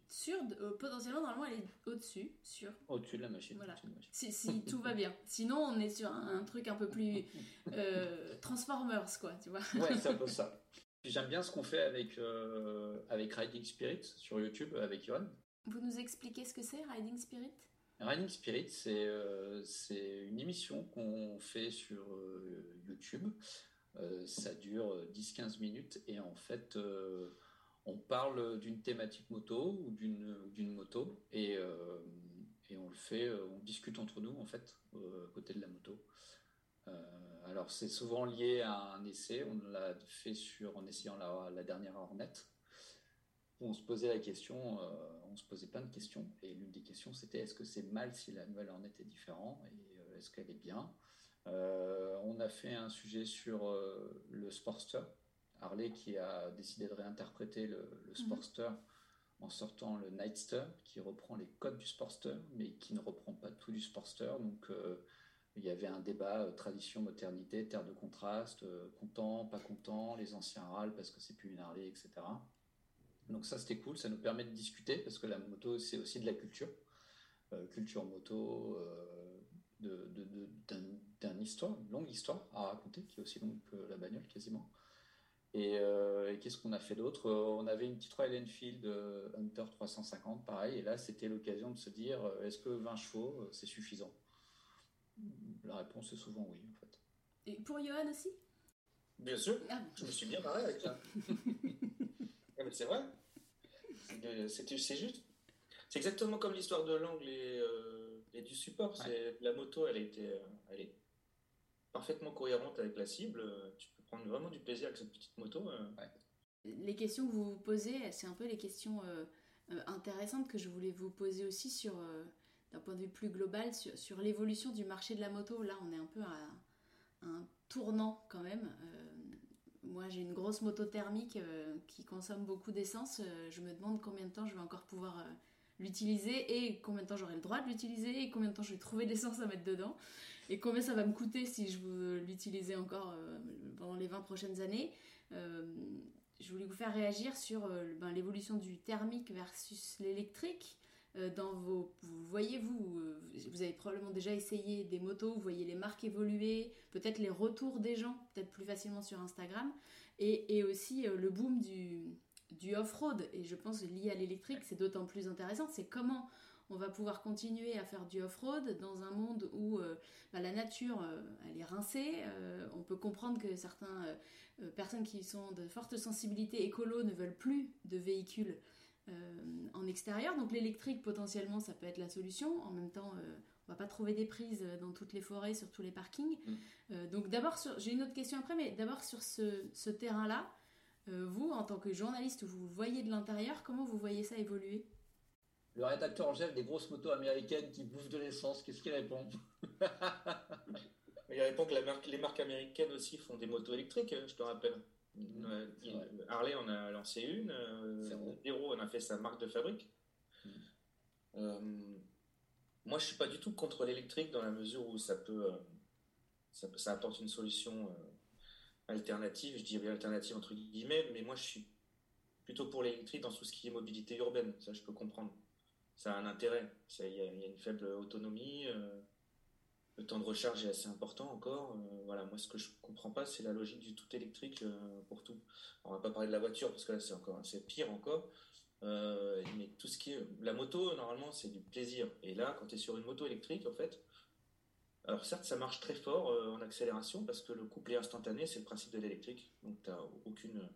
Sur, euh, potentiellement, normalement, elle est au-dessus, sur. Au-dessus de la machine. Voilà. Si, si tout va bien. Sinon, on est sur un, truc un peu plus euh, Transformers, quoi, tu vois. Ouais, c'est un peu ça. J'aime bien ce qu'on fait avec, avec Riding Spirit sur YouTube, avec Yohan. Vous nous expliquez ce que c'est, Riding Spirit? Riding Spirit, euh, c'est une émission qu'on fait sur euh, YouTube. Euh, ça dure 10-15 minutes et en fait, on parle d'une thématique moto ou d'une moto et, et, on le fait, on discute entre nous en fait, côté de la moto. alors c'est souvent lié à un essai, on l'a fait sur, en essayant la, la dernière Hornet on se posait la question, euh, on se posait plein de questions, et l'une des questions c'était est-ce que c'est mal si la nouvelle Hornet est différente, et euh, est-ce qu'elle est bien? Euh, On a fait un sujet sur le Sportster, Harley qui a décidé de réinterpréter le, le mhm. Sportster en sortant le Nightster, qui reprend les codes du Sportster, mais qui ne reprend pas tout du Sportster, donc il y avait un débat tradition, modernité, terre de contraste, content, pas content, les anciens râlent parce que c'est plus une Harley, etc. Donc ça c'était cool, ça nous permet de discuter parce que la moto c'est aussi de la culture, euh, culture moto, euh, d'une histoire, une longue histoire à raconter, qui est aussi longue que la bagnole quasiment. Et, euh, qu'est-ce qu'on a fait d'autre? On avait une petite Royal Enfield euh, Hunter 350, pareil, et là c'était l'occasion de se dire euh, est-ce que 20 chevaux c'est suffisant? La réponse est souvent oui en fait. Et pour Johan aussi? Bien sûr, ah je me suis bien barré avec ça. c'est vrai, c'est juste. C'est exactement comme l'histoire de l'angle et, et, du support. La moto, elle, était, elle est parfaitement cohérente avec la cible. Tu prendre vraiment du plaisir avec cette petite moto. Euh. Les questions que vous vous posez, c'est un peu les questions euh, euh, intéressantes que je voulais vous poser aussi sur, d'un point de vue plus global, sur, l'évolution du marché de la moto. Là, on est un peu à, un tournant quand même. Moi, j'ai une grosse moto thermique qui consomme beaucoup d'essence. je me demande combien de temps je vais encore pouvoir l'utiliser et combien de temps j'aurai le droit de l'utiliser et combien de temps je vais trouver l'essence à mettre dedans et combien ça va me coûter si je veux l'utiliser encore euh, pendant les 20 prochaines années. Euh, je voulais vous faire réagir sur euh, ben, l'évolution du thermique versus l'électrique. Dans vos, vous voyez vous, vous avez probablement déjà essayé des motos, vous voyez les marques évoluer, peut-être les retours des gens, peut-être plus facilement sur Instagram, et, aussi le boom du, du off-road. Et je pense lié à l'électrique, c'est d'autant plus intéressant. C'est comment on va pouvoir continuer à faire du off-road dans un monde où euh, bah, la nature, euh, elle est rincée. Euh, on peut comprendre que certaines personnes qui sont de forte sensibilité écolo ne veulent plus de véhicules en extérieur. Donc l'électrique, potentiellement, ça peut être la solution. En même temps, on va pas trouver des prises dans toutes les forêts, sur tous les parkings. Mm. donc d'abord, j'ai une autre question après, mais d'abord sur ce terrain-là, vous, en tant que journaliste, vous voyez de l'intérieur, comment vous voyez ça évoluer? Le rédacteur en chef des grosses motos américaines qui bouffent de l'essence, qu'est-ce qu'il répond? Il répond que les marques américaines aussi font des motos électriques, je te rappelle. Mmh, Harley en a lancé une, euh, Hero en a fait sa marque de fabrique. Mmh. Euh, moi, je suis pas du tout contre l'électrique dans la mesure où ça peut, euh, ça, apporte une solution alternative. Je dis alternative entre guillemets, mais moi, je suis plutôt pour l'électrique dans tout ce qui est mobilité urbaine. Ça, je peux comprendre ça a un intérêt. Il y, a une faible autonomie. Euh, le temps de recharge est assez important encore. Euh, voilà, moi, ce que je comprends pas, c'est la logique du tout électrique euh, pour tout. On va pas parler de la voiture parce que là, c'est encore, c'est pire encore. mais tout ce qui est la moto, normalement, c'est du plaisir. Et là, quand tu es sur une moto électrique, en fait, alors certes, ça marche très fort en accélération parce que le couplet instantané, c'est le principe de l'électrique. Donc, tu n'as aucune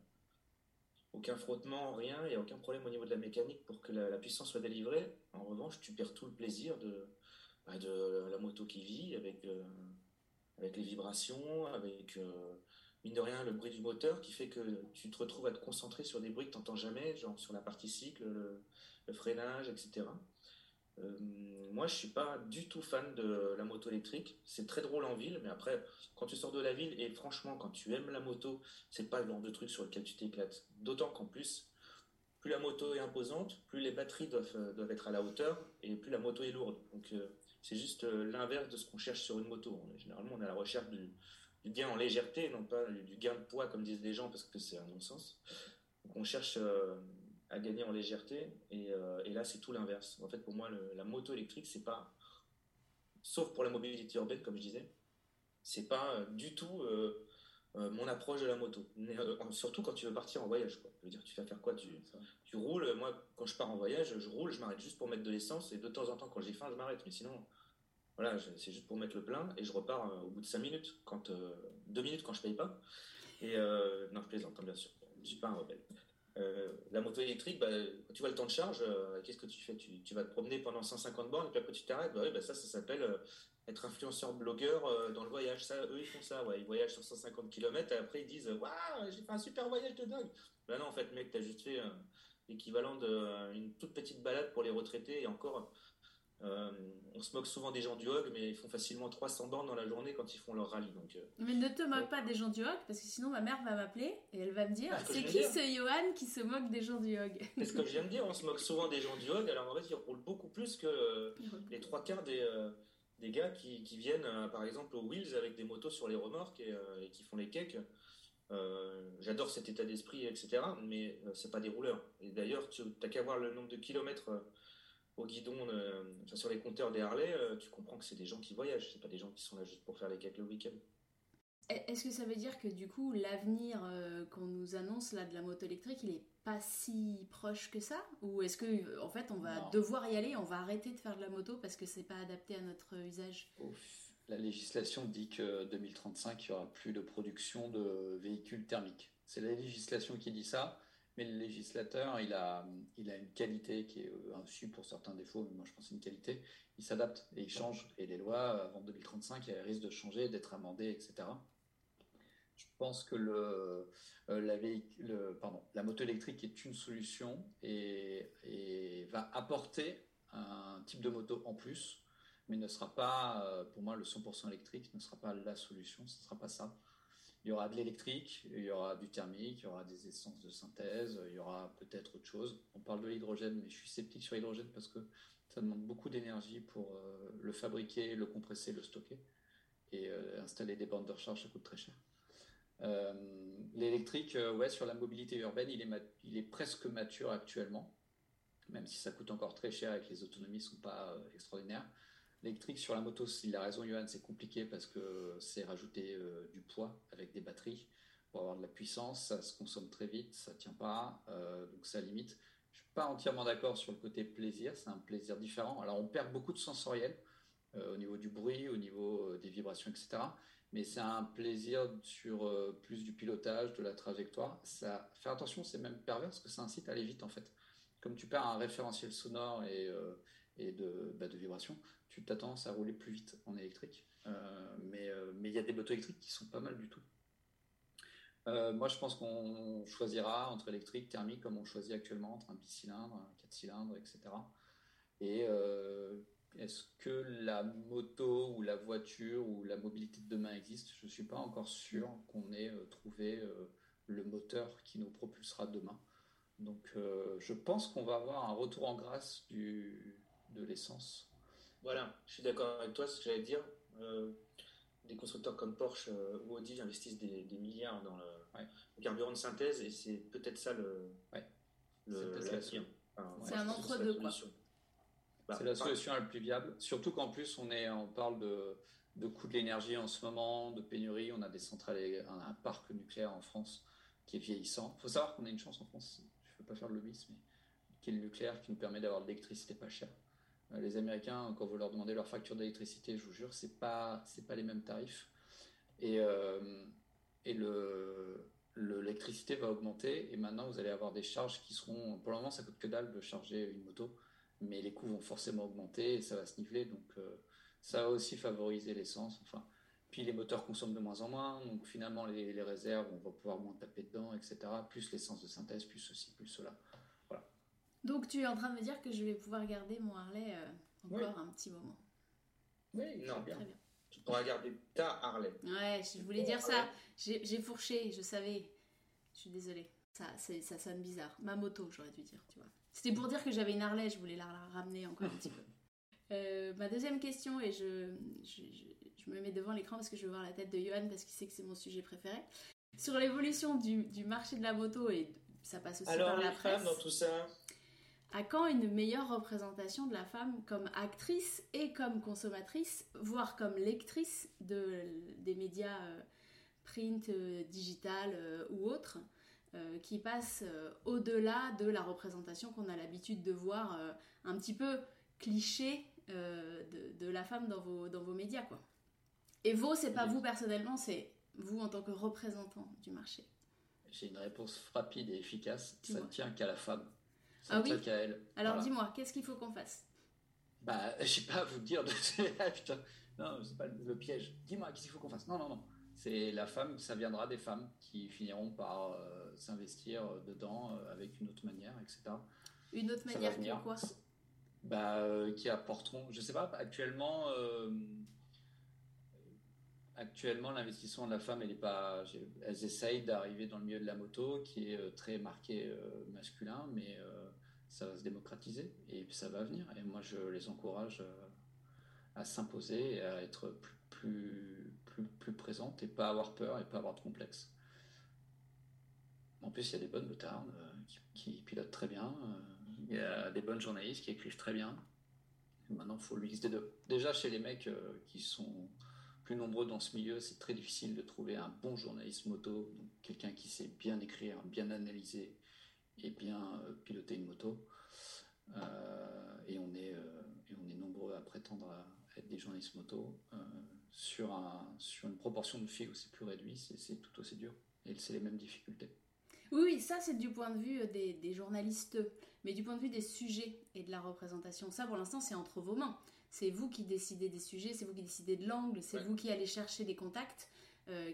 aucun frottement, rien, il n'y a aucun problème au niveau de la mécanique pour que la, puissance soit délivrée. En revanche, tu perds tout le plaisir de, bah, de la moto qui vit avec, euh, avec les vibrations, avec euh, mine de rien le bruit du moteur qui fait que tu te retrouves à te concentrer sur des bruits que tu n'entends jamais, genre sur la partie cycle, le freinage, etc. Euh, moi, je suis pas du tout fan de la moto électrique. C'est très drôle en ville, mais après, quand tu sors de la ville et franchement, quand tu aimes la moto, c'est pas le genre de truc sur lequel tu t'éclates. D'autant qu'en plus, plus la moto est imposante, plus les batteries doivent, doivent être à la hauteur et plus la moto est lourde. Donc, c'est juste l'inverse de ce qu'on cherche sur une moto. Généralement, on est à la recherche du, gain en légèreté, non pas du gain de poids, comme disent les gens, parce que c'est un non-sens. Donc, on cherche à gagner en légèreté. Euh, et, là, c'est tout l'inverse. En fait, pour moi, la moto électrique, c'est pas, sauf pour la mobilité urbaine, comme je disais, c'est pas euh, du tout euh, mon approche de la moto. surtout quand tu veux partir en voyage. Quoi. Je veux dire, tu vas faire quoi tu, tu roules. Moi, quand je pars en voyage, je roule, je m'arrête juste pour mettre de l'essence. Et de temps en temps, quand j'ai faim, je m'arrête. Mais sinon, voilà, c'est juste pour mettre le plein. Et je repars au bout de 5 minutes. Quand, 2 minutes quand je paye pas. Et non, je plaisante, hein, bien sûr. Je suis pas un rebelle. Euh, la moto électrique, bah, quand tu vois le temps de charge, euh, qu'est-ce que tu fais? Tu, vas te promener pendant 150 bornes et puis après tu t'arrêtes. Bah, bah, ça, ça s'appelle euh, être influenceur blogueur dans le voyage. Ça, eux, ils font ça. Ouais. Ils voyagent sur 150 km et après ils disent Waouh, j'ai fait un super voyage de dingue. Bah non, en fait, mec, t'as juste fait l'équivalent d'une toute petite balade pour les retraités et encore euh, on se moque souvent des gens du hog, mais ils font facilement 300 bornes dans la journée quand ils font leur rallye. Donc, euh. mais ne te moque pas des gens du hog, parce que sinon ma mère va m'appeler et elle va me dire c'est qui ce Johan qui se moque des gens du hog C'est ce que je viens de dire, on se moque souvent des gens du hog, alors en fait ils roulent beaucoup plus que euh, les trois quarts des, des gars qui, viennent par exemple aux Wheels avec des motos sur les remorques et, qui font les cakes. J'adore cet état d'esprit, etc. Mais c'est pas des rouleurs. Et d'ailleurs, tu n'as qu'à voir le nombre de kilomètres au guidon, sur les compteurs des Harley, tu comprends que c'est des gens qui voyagent, c'est pas des gens qui sont là juste pour faire les quêtes le week-end. Est-ce que ça veut dire que du coup l'avenir qu'on nous annonce là de la moto électrique, il est pas si proche que ça Ou est-ce que en fait on va devoir y aller, on va arrêter de faire de la moto parce que c'est pas adapté à notre usage? La législation dit que 2035 il y aura plus de production de véhicules thermiques. C'est la législation qui dit ça, mais le législateur il a, il a une qualité qui est euh, un pour certains défauts, mais moi je pense c'est une qualité. Il s'adapte et il change. Et les lois avant 2035 elles risquent de changer, d'être amendées, etc. Je pense que euh, la, moto électrique est une solution et, va apporter un type de moto en plus, mais ne sera pas, euh, pour moi, le 100% électrique ne sera pas la solution, ce ne sera pas ça. Il y aura de l'électrique, il y aura du thermique, il y aura des essences de synthèse, il y aura peut-être autre chose. On parle de l'hydrogène, mais je suis sceptique sur l'hydrogène parce que ça demande beaucoup d'énergie pour euh, le fabriquer, le compresser, le stocker. Et installer des bandes de recharge, ça coûte très cher. Euh, l'électrique, euh, ouais, sur la mobilité urbaine, il est, presque mature actuellement, même si ça coûte encore très cher et que les autonomies ne sont pas euh, extraordinaires. L'électrique sur la moto, il a raison, Johan, c'est compliqué parce que c'est rajouter du poids avec des batteries pour avoir de la puissance. Ça se consomme très vite, ça tient pas, donc ça limite. Je suis pas entièrement d'accord sur le côté plaisir, c'est un plaisir différent. Alors on perd beaucoup de sensoriel au niveau du bruit, au niveau des vibrations, etc mais c'est un plaisir sur euh, plus du pilotage, de la trajectoire. Ça, faire attention, c'est même pervers parce que ça incite à aller vite en fait. Comme tu perds un référentiel sonore et, euh, et de, bah, de vibration, tu t'attends à rouler plus vite en électrique. Euh, mais il y a des motos électriques qui sont pas mal du tout. moi, je pense qu'on choisira entre électrique, thermique, comme on choisit actuellement, entre un bicylindre, un 4 cylindres, etc. Et est-ce que la moto ou la voiture ou la mobilité de demain existe? Je ne suis pas encore sûr qu'on ait euh, trouvé euh, le moteur qui nous propulsera demain. Donc euh, je pense qu'on va avoir un retour en grâce du, de l'essence. Voilà, je suis d'accord avec toi, ce que j'allais dire. des constructeurs comme Porsche ou Audi investissent des, milliards dans le, carburant de synthèse et c'est peut-être ça le, ouais. c'est un entre-deux quoi. C'est la solution la plus viable. Surtout qu'en plus, on, est, on parle de, de coût de l'énergie en ce moment, de pénurie. On a des centrales, un, parc nucléaire en France qui est vieillissant. Il faut savoir qu'on a une chance en France, je ne veux pas faire le lobbyisme, mais qui est le nucléaire qui nous permet d'avoir de l'électricité pas chère. Euh, les Américains, quand vous leur demandez leur facture d'électricité, je vous jure, c'est pas c'est pas les mêmes tarifs. Et, euh, et le l'électricité va augmenter et maintenant vous allez avoir des charges qui seront pour le moment ça coûte que dalle de charger une moto mais les coûts vont forcément augmenter et ça va se niveler. Donc euh, ça va aussi favoriser l'essence. Enfin, puis les moteurs consomment de moins en moins, donc finalement les, réserves, on va pouvoir moins taper dedans, etc. Plus l'essence de synthèse, plus ceci, plus cela. Voilà. Donc tu es en train de me dire que je vais pouvoir garder mon Harley euh, encore un petit moment. Oui, non, bien. Très bien. Tu pourras garder ta Harley. Ouais, je voulais dire ça. J'ai fourché, je savais. Je suis désolée. Ça, ça sonne bizarre. Ma moto, j'aurais dû dire, tu vois. C'était pour dire que j'avais une Harley, je voulais la ramener encore un petit peu. Euh, ma deuxième question, et je, je, me mets devant l'écran parce que je veux voir la tête de Johan parce qu'il sait que c'est mon sujet préféré. Sur l'évolution du, du, marché de la moto, et ça passe aussi par la presse. dans tout ça À quand une meilleure représentation de la femme comme actrice et comme consommatrice, voire comme lectrice de, des médias euh, print, euh, digital ou autres? Euh, qui passe euh, au-delà de la représentation qu'on a l'habitude de voir euh, un petit peu cliché de, la femme dans vos, dans vos médias. Quoi. Et vous, c'est pas vous personnellement, c'est vous en tant que représentant du marché. J'ai une réponse rapide et efficace. Ça ne tient qu'à la femme. Ça ah ne tient qu'à elle. Alors dis-moi, qu'est-ce qu'il faut qu'on fasse? Bah, je sais pas à vous dire. De... non, c'est pas le piège. Dis-moi, qu'est-ce qu'il faut qu'on fasse? Non, non, non. C'est la femme, ça viendra des femmes qui finiront par s'investir dedans euh, avec une autre manière, etc. Une autre manière que quoi? Bah, euh, Qui apporteront, je sais pas, actuellement, euh, actuellement l'investissement de la femme, elle est pas, elles essayent d'arriver dans le milieu de la moto qui est très marqué masculin, mais ça va se démocratiser et ça va venir. Et moi, je les encourage à s'imposer et à être plus, plus, plus, présentes et pas avoir peur et pas avoir de complexe. En plus, il y a des bonnes motardes euh, qui, pilotent très bien. Euh, Il y a des bonnes journalistes qui écrivent très bien. maintenant, il faut le mix deux. Déjà, chez les mecs qui sont plus nombreux dans ce milieu, c'est très difficile de trouver un bon journaliste moto, quelqu'un qui sait bien écrire, bien analyser et bien piloter une moto. et, on est, et on est nombreux à prétendre être des journalistes moto sur, un, sur une proportion de filles aussi plus réduite, c'est tout aussi dur. Et c'est les mêmes difficultés. Oui, oui, ça c'est du point de vue des, des, journalistes, mais du point de vue des sujets et de la représentation, ça pour l'instant c'est entre vos mains. C'est vous qui décidez des sujets, c'est vous qui décidez de l'angle, c'est vous qui allez chercher des contacts. Euh,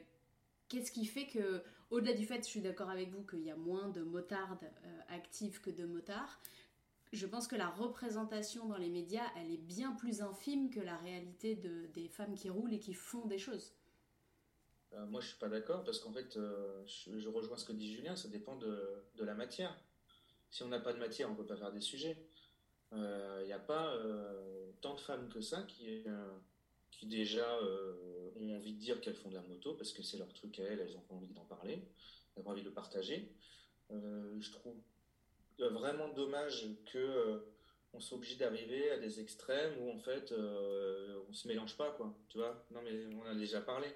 qu'est-ce qui fait que, au-delà du fait, je suis d'accord avec vous qu'il y a moins de motardes euh, actives que de motards, je pense que la représentation dans les médias, elle est bien plus infime que la réalité de, des femmes qui roulent et qui font des choses. Euh, moi, je suis pas d'accord parce qu'en fait, euh, je, rejoins ce que dit Julien, ça dépend de, la matière. Si on n'a pas de matière, on peut pas faire des sujets. Il euh, n'y a pas tant de femmes que ça qui, qui déjà ont envie de dire qu'elles font de la moto parce que c'est leur truc à elles, elles ont envie d'en parler, elles ont envie de le partager. je trouve vraiment dommage que euh, on soit obligé d'arriver à des extrêmes où en fait euh, on se mélange pas quoi tu vois. Non mais on a déjà parlé.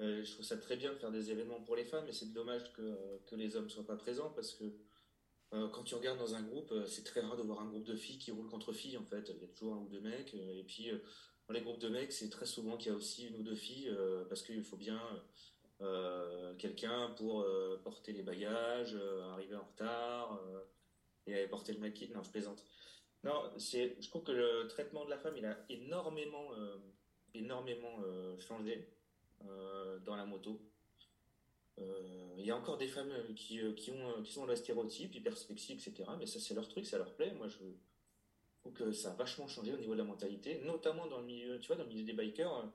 Euh, je trouve ça très bien de faire des événements pour les femmes mais c'est dommage que, que les hommes soient pas présents parce que quand tu regardes dans un groupe c'est très rare de voir un groupe de filles qui roulent contre filles en fait. Il y a toujours un ou deux mecs et puis dans les groupes de mecs c'est très souvent qu'il y a aussi une ou deux filles parce qu'il faut bien quelqu'un pour porter les bagages arriver en retard et avait porté le maquis. Non, je plaisante. Non, je trouve que le traitement de la femme, il a énormément, euh, énormément euh, changé euh, dans la moto. Il y a encore des femmes qui, qui, ont, qui sont dans le stéréotype, hyper sexy, etc. Mais ça, c'est leur truc, ça leur plaît. Moi, je trouve que ça a vachement changé au niveau de la mentalité, notamment dans le milieu, tu vois, dans le milieu des bikers.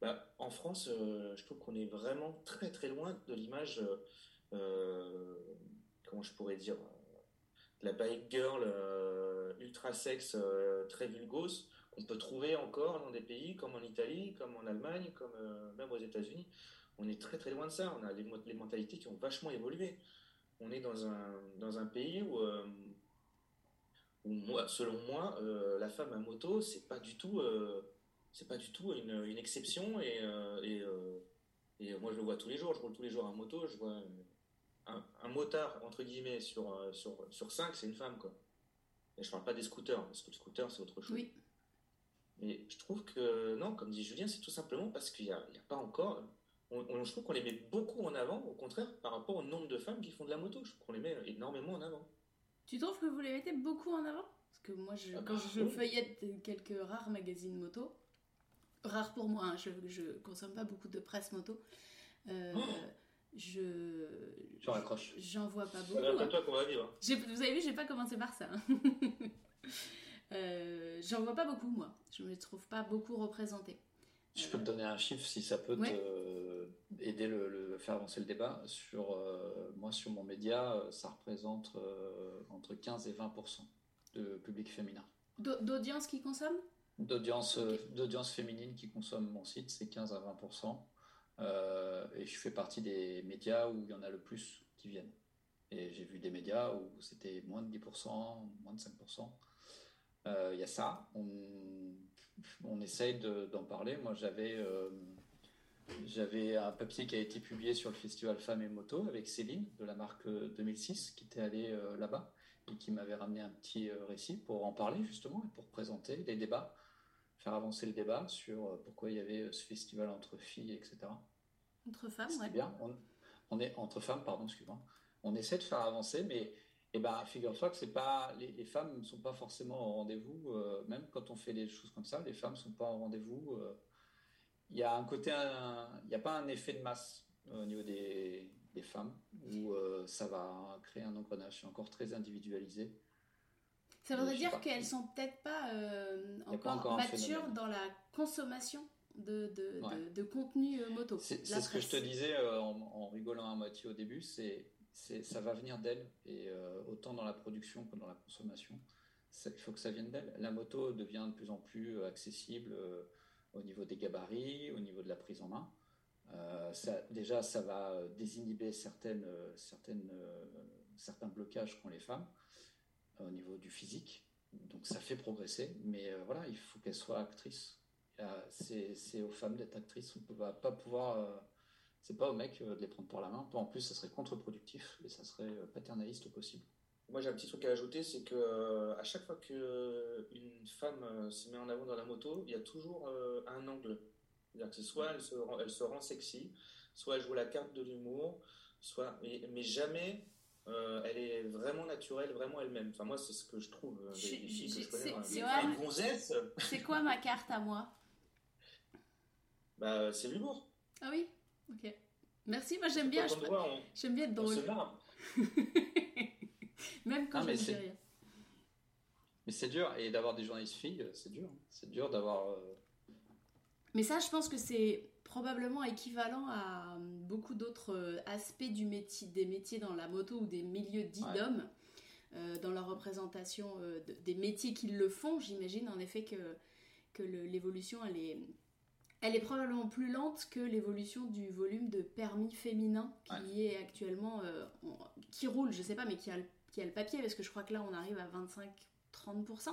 Bah, en France, je trouve qu'on est vraiment très très loin de l'image, comment je pourrais dire, la bike girl euh, ultra sexe euh, très vulgose qu'on peut trouver encore dans des pays comme en Italie, comme en Allemagne, comme euh, même aux États-Unis. On est très très loin de ça. On a les, mentalités qui ont vachement évolué. On est dans un, dans un pays où, selon moi, la femme à moto, c'est pas du tout, c'est pas du tout une, exception. Et, et, moi, je le vois tous les jours. Je roule tous les jours à moto. Un, motard, entre guillemets, sur, euh, sur, sur 5, c'est une femme, quoi. Et je parle pas des scooters, parce que le scooter, c'est autre chose. Oui. Mais je trouve que, non, comme dit Julien, c'est tout simplement parce qu'il n'y a, a, pas encore. On, je trouve qu'on les met beaucoup en avant, au contraire, par rapport au nombre de femmes qui font de la moto. Je trouve qu'on les met énormément en avant. Tu trouves que vous les mettez beaucoup en avant? Parce que moi, je, ah quand bah, je feuillette quelques rares magazines moto, rares pour moi, hein, je, je consomme pas beaucoup de presse moto. Euh, oh je. J'en vois pas beaucoup. C'est toi qu'on va vivre. Vous avez vu, j'ai pas commencé par ça. euh, J'en vois pas beaucoup, moi. Je me trouve pas beaucoup représentée. Je peux te donner un chiffre si ça peut aider le, faire avancer le débat. Sur, euh, moi, sur mon média, ça représente euh, entre 15 et 20% de public féminin. D'audience qui consomme? D'audience euh, d'audience féminine qui consomme mon site, c'est 15 à 20 euh, et je fais partie des médias où il y en a le plus qui viennent. Et j'ai vu des médias où c'était moins de 10%, moins de 5%. Euh, il y a ça. On, on essaye d'en parler. Moi, j'avais euh, j'avais un papier qui a été publié sur le festival Femmes et Moto avec Céline de la marque 2006 qui était allée là-bas et qui m'avait ramené un petit récit pour en parler justement et pour présenter les débats faire avancer le débat sur euh, pourquoi il y avait euh, ce festival entre filles, etc. Entre femmes, ouais. bien. On, est entre femmes, pardon, excuse-moi. On essaie de faire avancer, mais eh ben, figure-toi que c'est pas les, femmes ne sont pas forcément au rendez-vous. Euh, même quand on fait des choses comme ça, les femmes ne sont pas au rendez-vous. Il y a un côté, il n'y a pas un effet de masse au niveau des, des femmes où ça va créer un engrenage encore très individualisé. Ça voudrait dire qu'elles sont peut-être pas euh, encore, matures dans la consommation de, de, de, contenu euh, moto. C'est ce que je te disais euh, en, rigolant à moitié au début, c'est ça va venir d'elle et autant dans la production que dans la consommation. Il faut que ça vienne d'elle. La moto devient de plus en plus accessible au niveau des gabarits, au niveau de la prise en main. Ça, déjà, ça va désinhiber certaines, certaines, certains blocages qu'ont les femmes. Au niveau du physique. Donc ça fait progresser, mais euh, voilà, il faut qu'elle soit actrice. C'est aux femmes d'être actrices. On ne peut pas pouvoir. c'est pas aux mecs de les prendre par la main. En plus, ça serait contre-productif et ça serait paternaliste au possible. Moi, j'ai un petit truc à ajouter, c'est que euh, à chaque fois qu'une femme euh, se met en avant dans la moto, il y a toujours euh, un angle. C'est-à-dire que soit elle se, rend, elle se rend sexy, soit elle joue la carte de l'humour, soit mais, jamais elle est vraiment naturelle, vraiment elle-même. Enfin, moi, c'est ce que je trouve. C'est quoi ma carte à moi? Bah, c'est l'humour. Ah oui? Ok. Merci, moi j'aime bien. J'aime bien être drôle. Même quand je ne dis rien. Mais c'est dur, et d'avoir des journalistes filles, c'est dur. C'est dur d'avoir. Euh, Mais ça, je pense que c'est probablement équivalent à euh, beaucoup d'autres euh, aspects du métier, des métiers dans la moto ou des milieux dits d'hommes, dans leur représentation des métiers qu'ils le font. J'imagine en effet que, que l'évolution, elle est, elle est probablement plus lente que l'évolution du volume de permis féminin qui est actuellement, qui roule, je sais pas, mais qui a le qui a le papier, parce que je crois que là on arrive à 25-30%,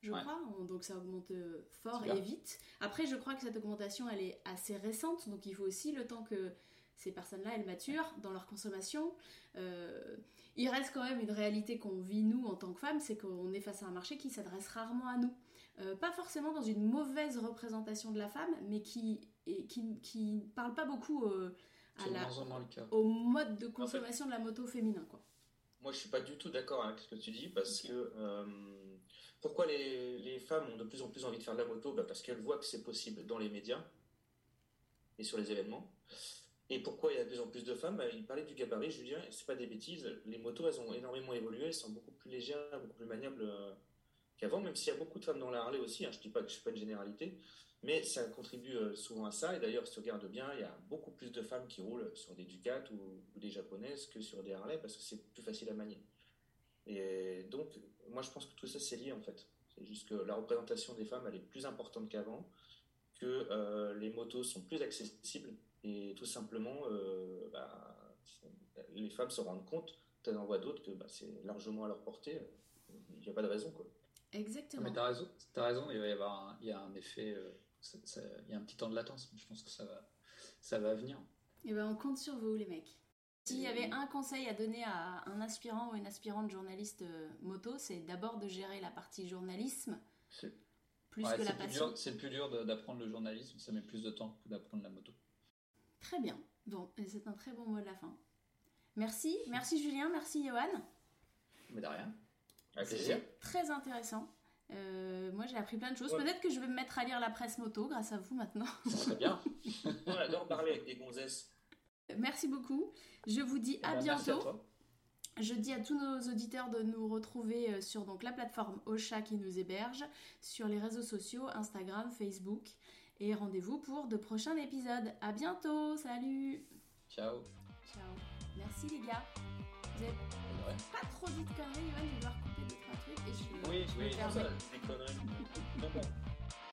je crois, donc ça augmente euh, fort et vite. Après, je crois que cette augmentation elle est assez récente, donc il faut aussi le temps que ces personnes-là elles maturent dans leur consommation. Euh, il reste quand même une réalité qu'on vit nous en tant que femmes, c'est qu'on est face à un marché qui s'adresse rarement à nous. Euh, pas forcément dans une mauvaise représentation de la femme, mais qui, et, qui, qui parle pas beaucoup à la, au mode de consommation de la moto féminin. Quoi. Moi, je suis pas du tout d'accord avec ce que tu dis parce que euh, pourquoi les, les, femmes ont de plus en plus envie de faire de la moto bah Parce qu'elles voient que c'est possible dans les médias et sur les événements. Et pourquoi il y a de plus en plus de femmes bah, Il parlait du gabarit, Julien, c'est pas des bêtises. Les motos, elles ont énormément évolué, elles sont beaucoup plus légères, beaucoup plus maniables euh, qu'avant, même s'il y a beaucoup de femmes dans la Harley aussi. Hein, je dis pas que je suis pas une généralité. Mais ça contribue euh, souvent à ça. Et d'ailleurs, si tu regardes bien, il y a beaucoup plus de femmes qui roulent sur des Ducat ou, des japonaises que sur des Harley parce que c'est plus facile à manier. Et donc, moi, je pense que tout ça, c'est lié en fait. C'est juste que la représentation des femmes, elle est plus importante qu'avant, que euh, les motos sont plus accessibles et tout simplement, euh, bah, les femmes se rendent compte, tu en vois d'autres, que bah, c'est largement à leur portée. Il n'y a pas de raison. Quoi. Exactement. mais tu as raison, as raison, il va y avoir un, il y a un effet il y a un petit temps de latence, mais je pense que ça va, ça va venir. Et eh ben on compte sur vous les mecs. S'il y avait un conseil à donner à un aspirant ou une aspirante journaliste euh, moto, c'est d'abord de gérer la partie journalisme plus que la passion. C'est plus dur d'apprendre le journalisme, ça met plus de temps que d'apprendre la moto. Très bien. Bon, c'est un très bon mot de la fin. Merci, merci Julien, merci Johan. Mais de rien. Avec plaisir. Très intéressant. Euh, moi, j'ai appris plein de choses. Peut-être que je vais me mettre à lire la presse moto grâce à vous maintenant. Ça bien. On adore parler avec des gonzesses. Merci beaucoup. Je vous dis à eh ben, bientôt. je dis à tous nos auditeurs de nous retrouver euh, sur donc, la plateforme Ocha qui nous héberge, sur les réseaux sociaux, Instagram, Facebook. Et rendez-vous pour de prochains épisodes. À bientôt. Salut. Ciao. Ciao. Merci les gars. Vous avez pas trop dit de conneries, Yoann, je vais devoir couper deux, trois trucs et je Oui, oui, ça, des conneries.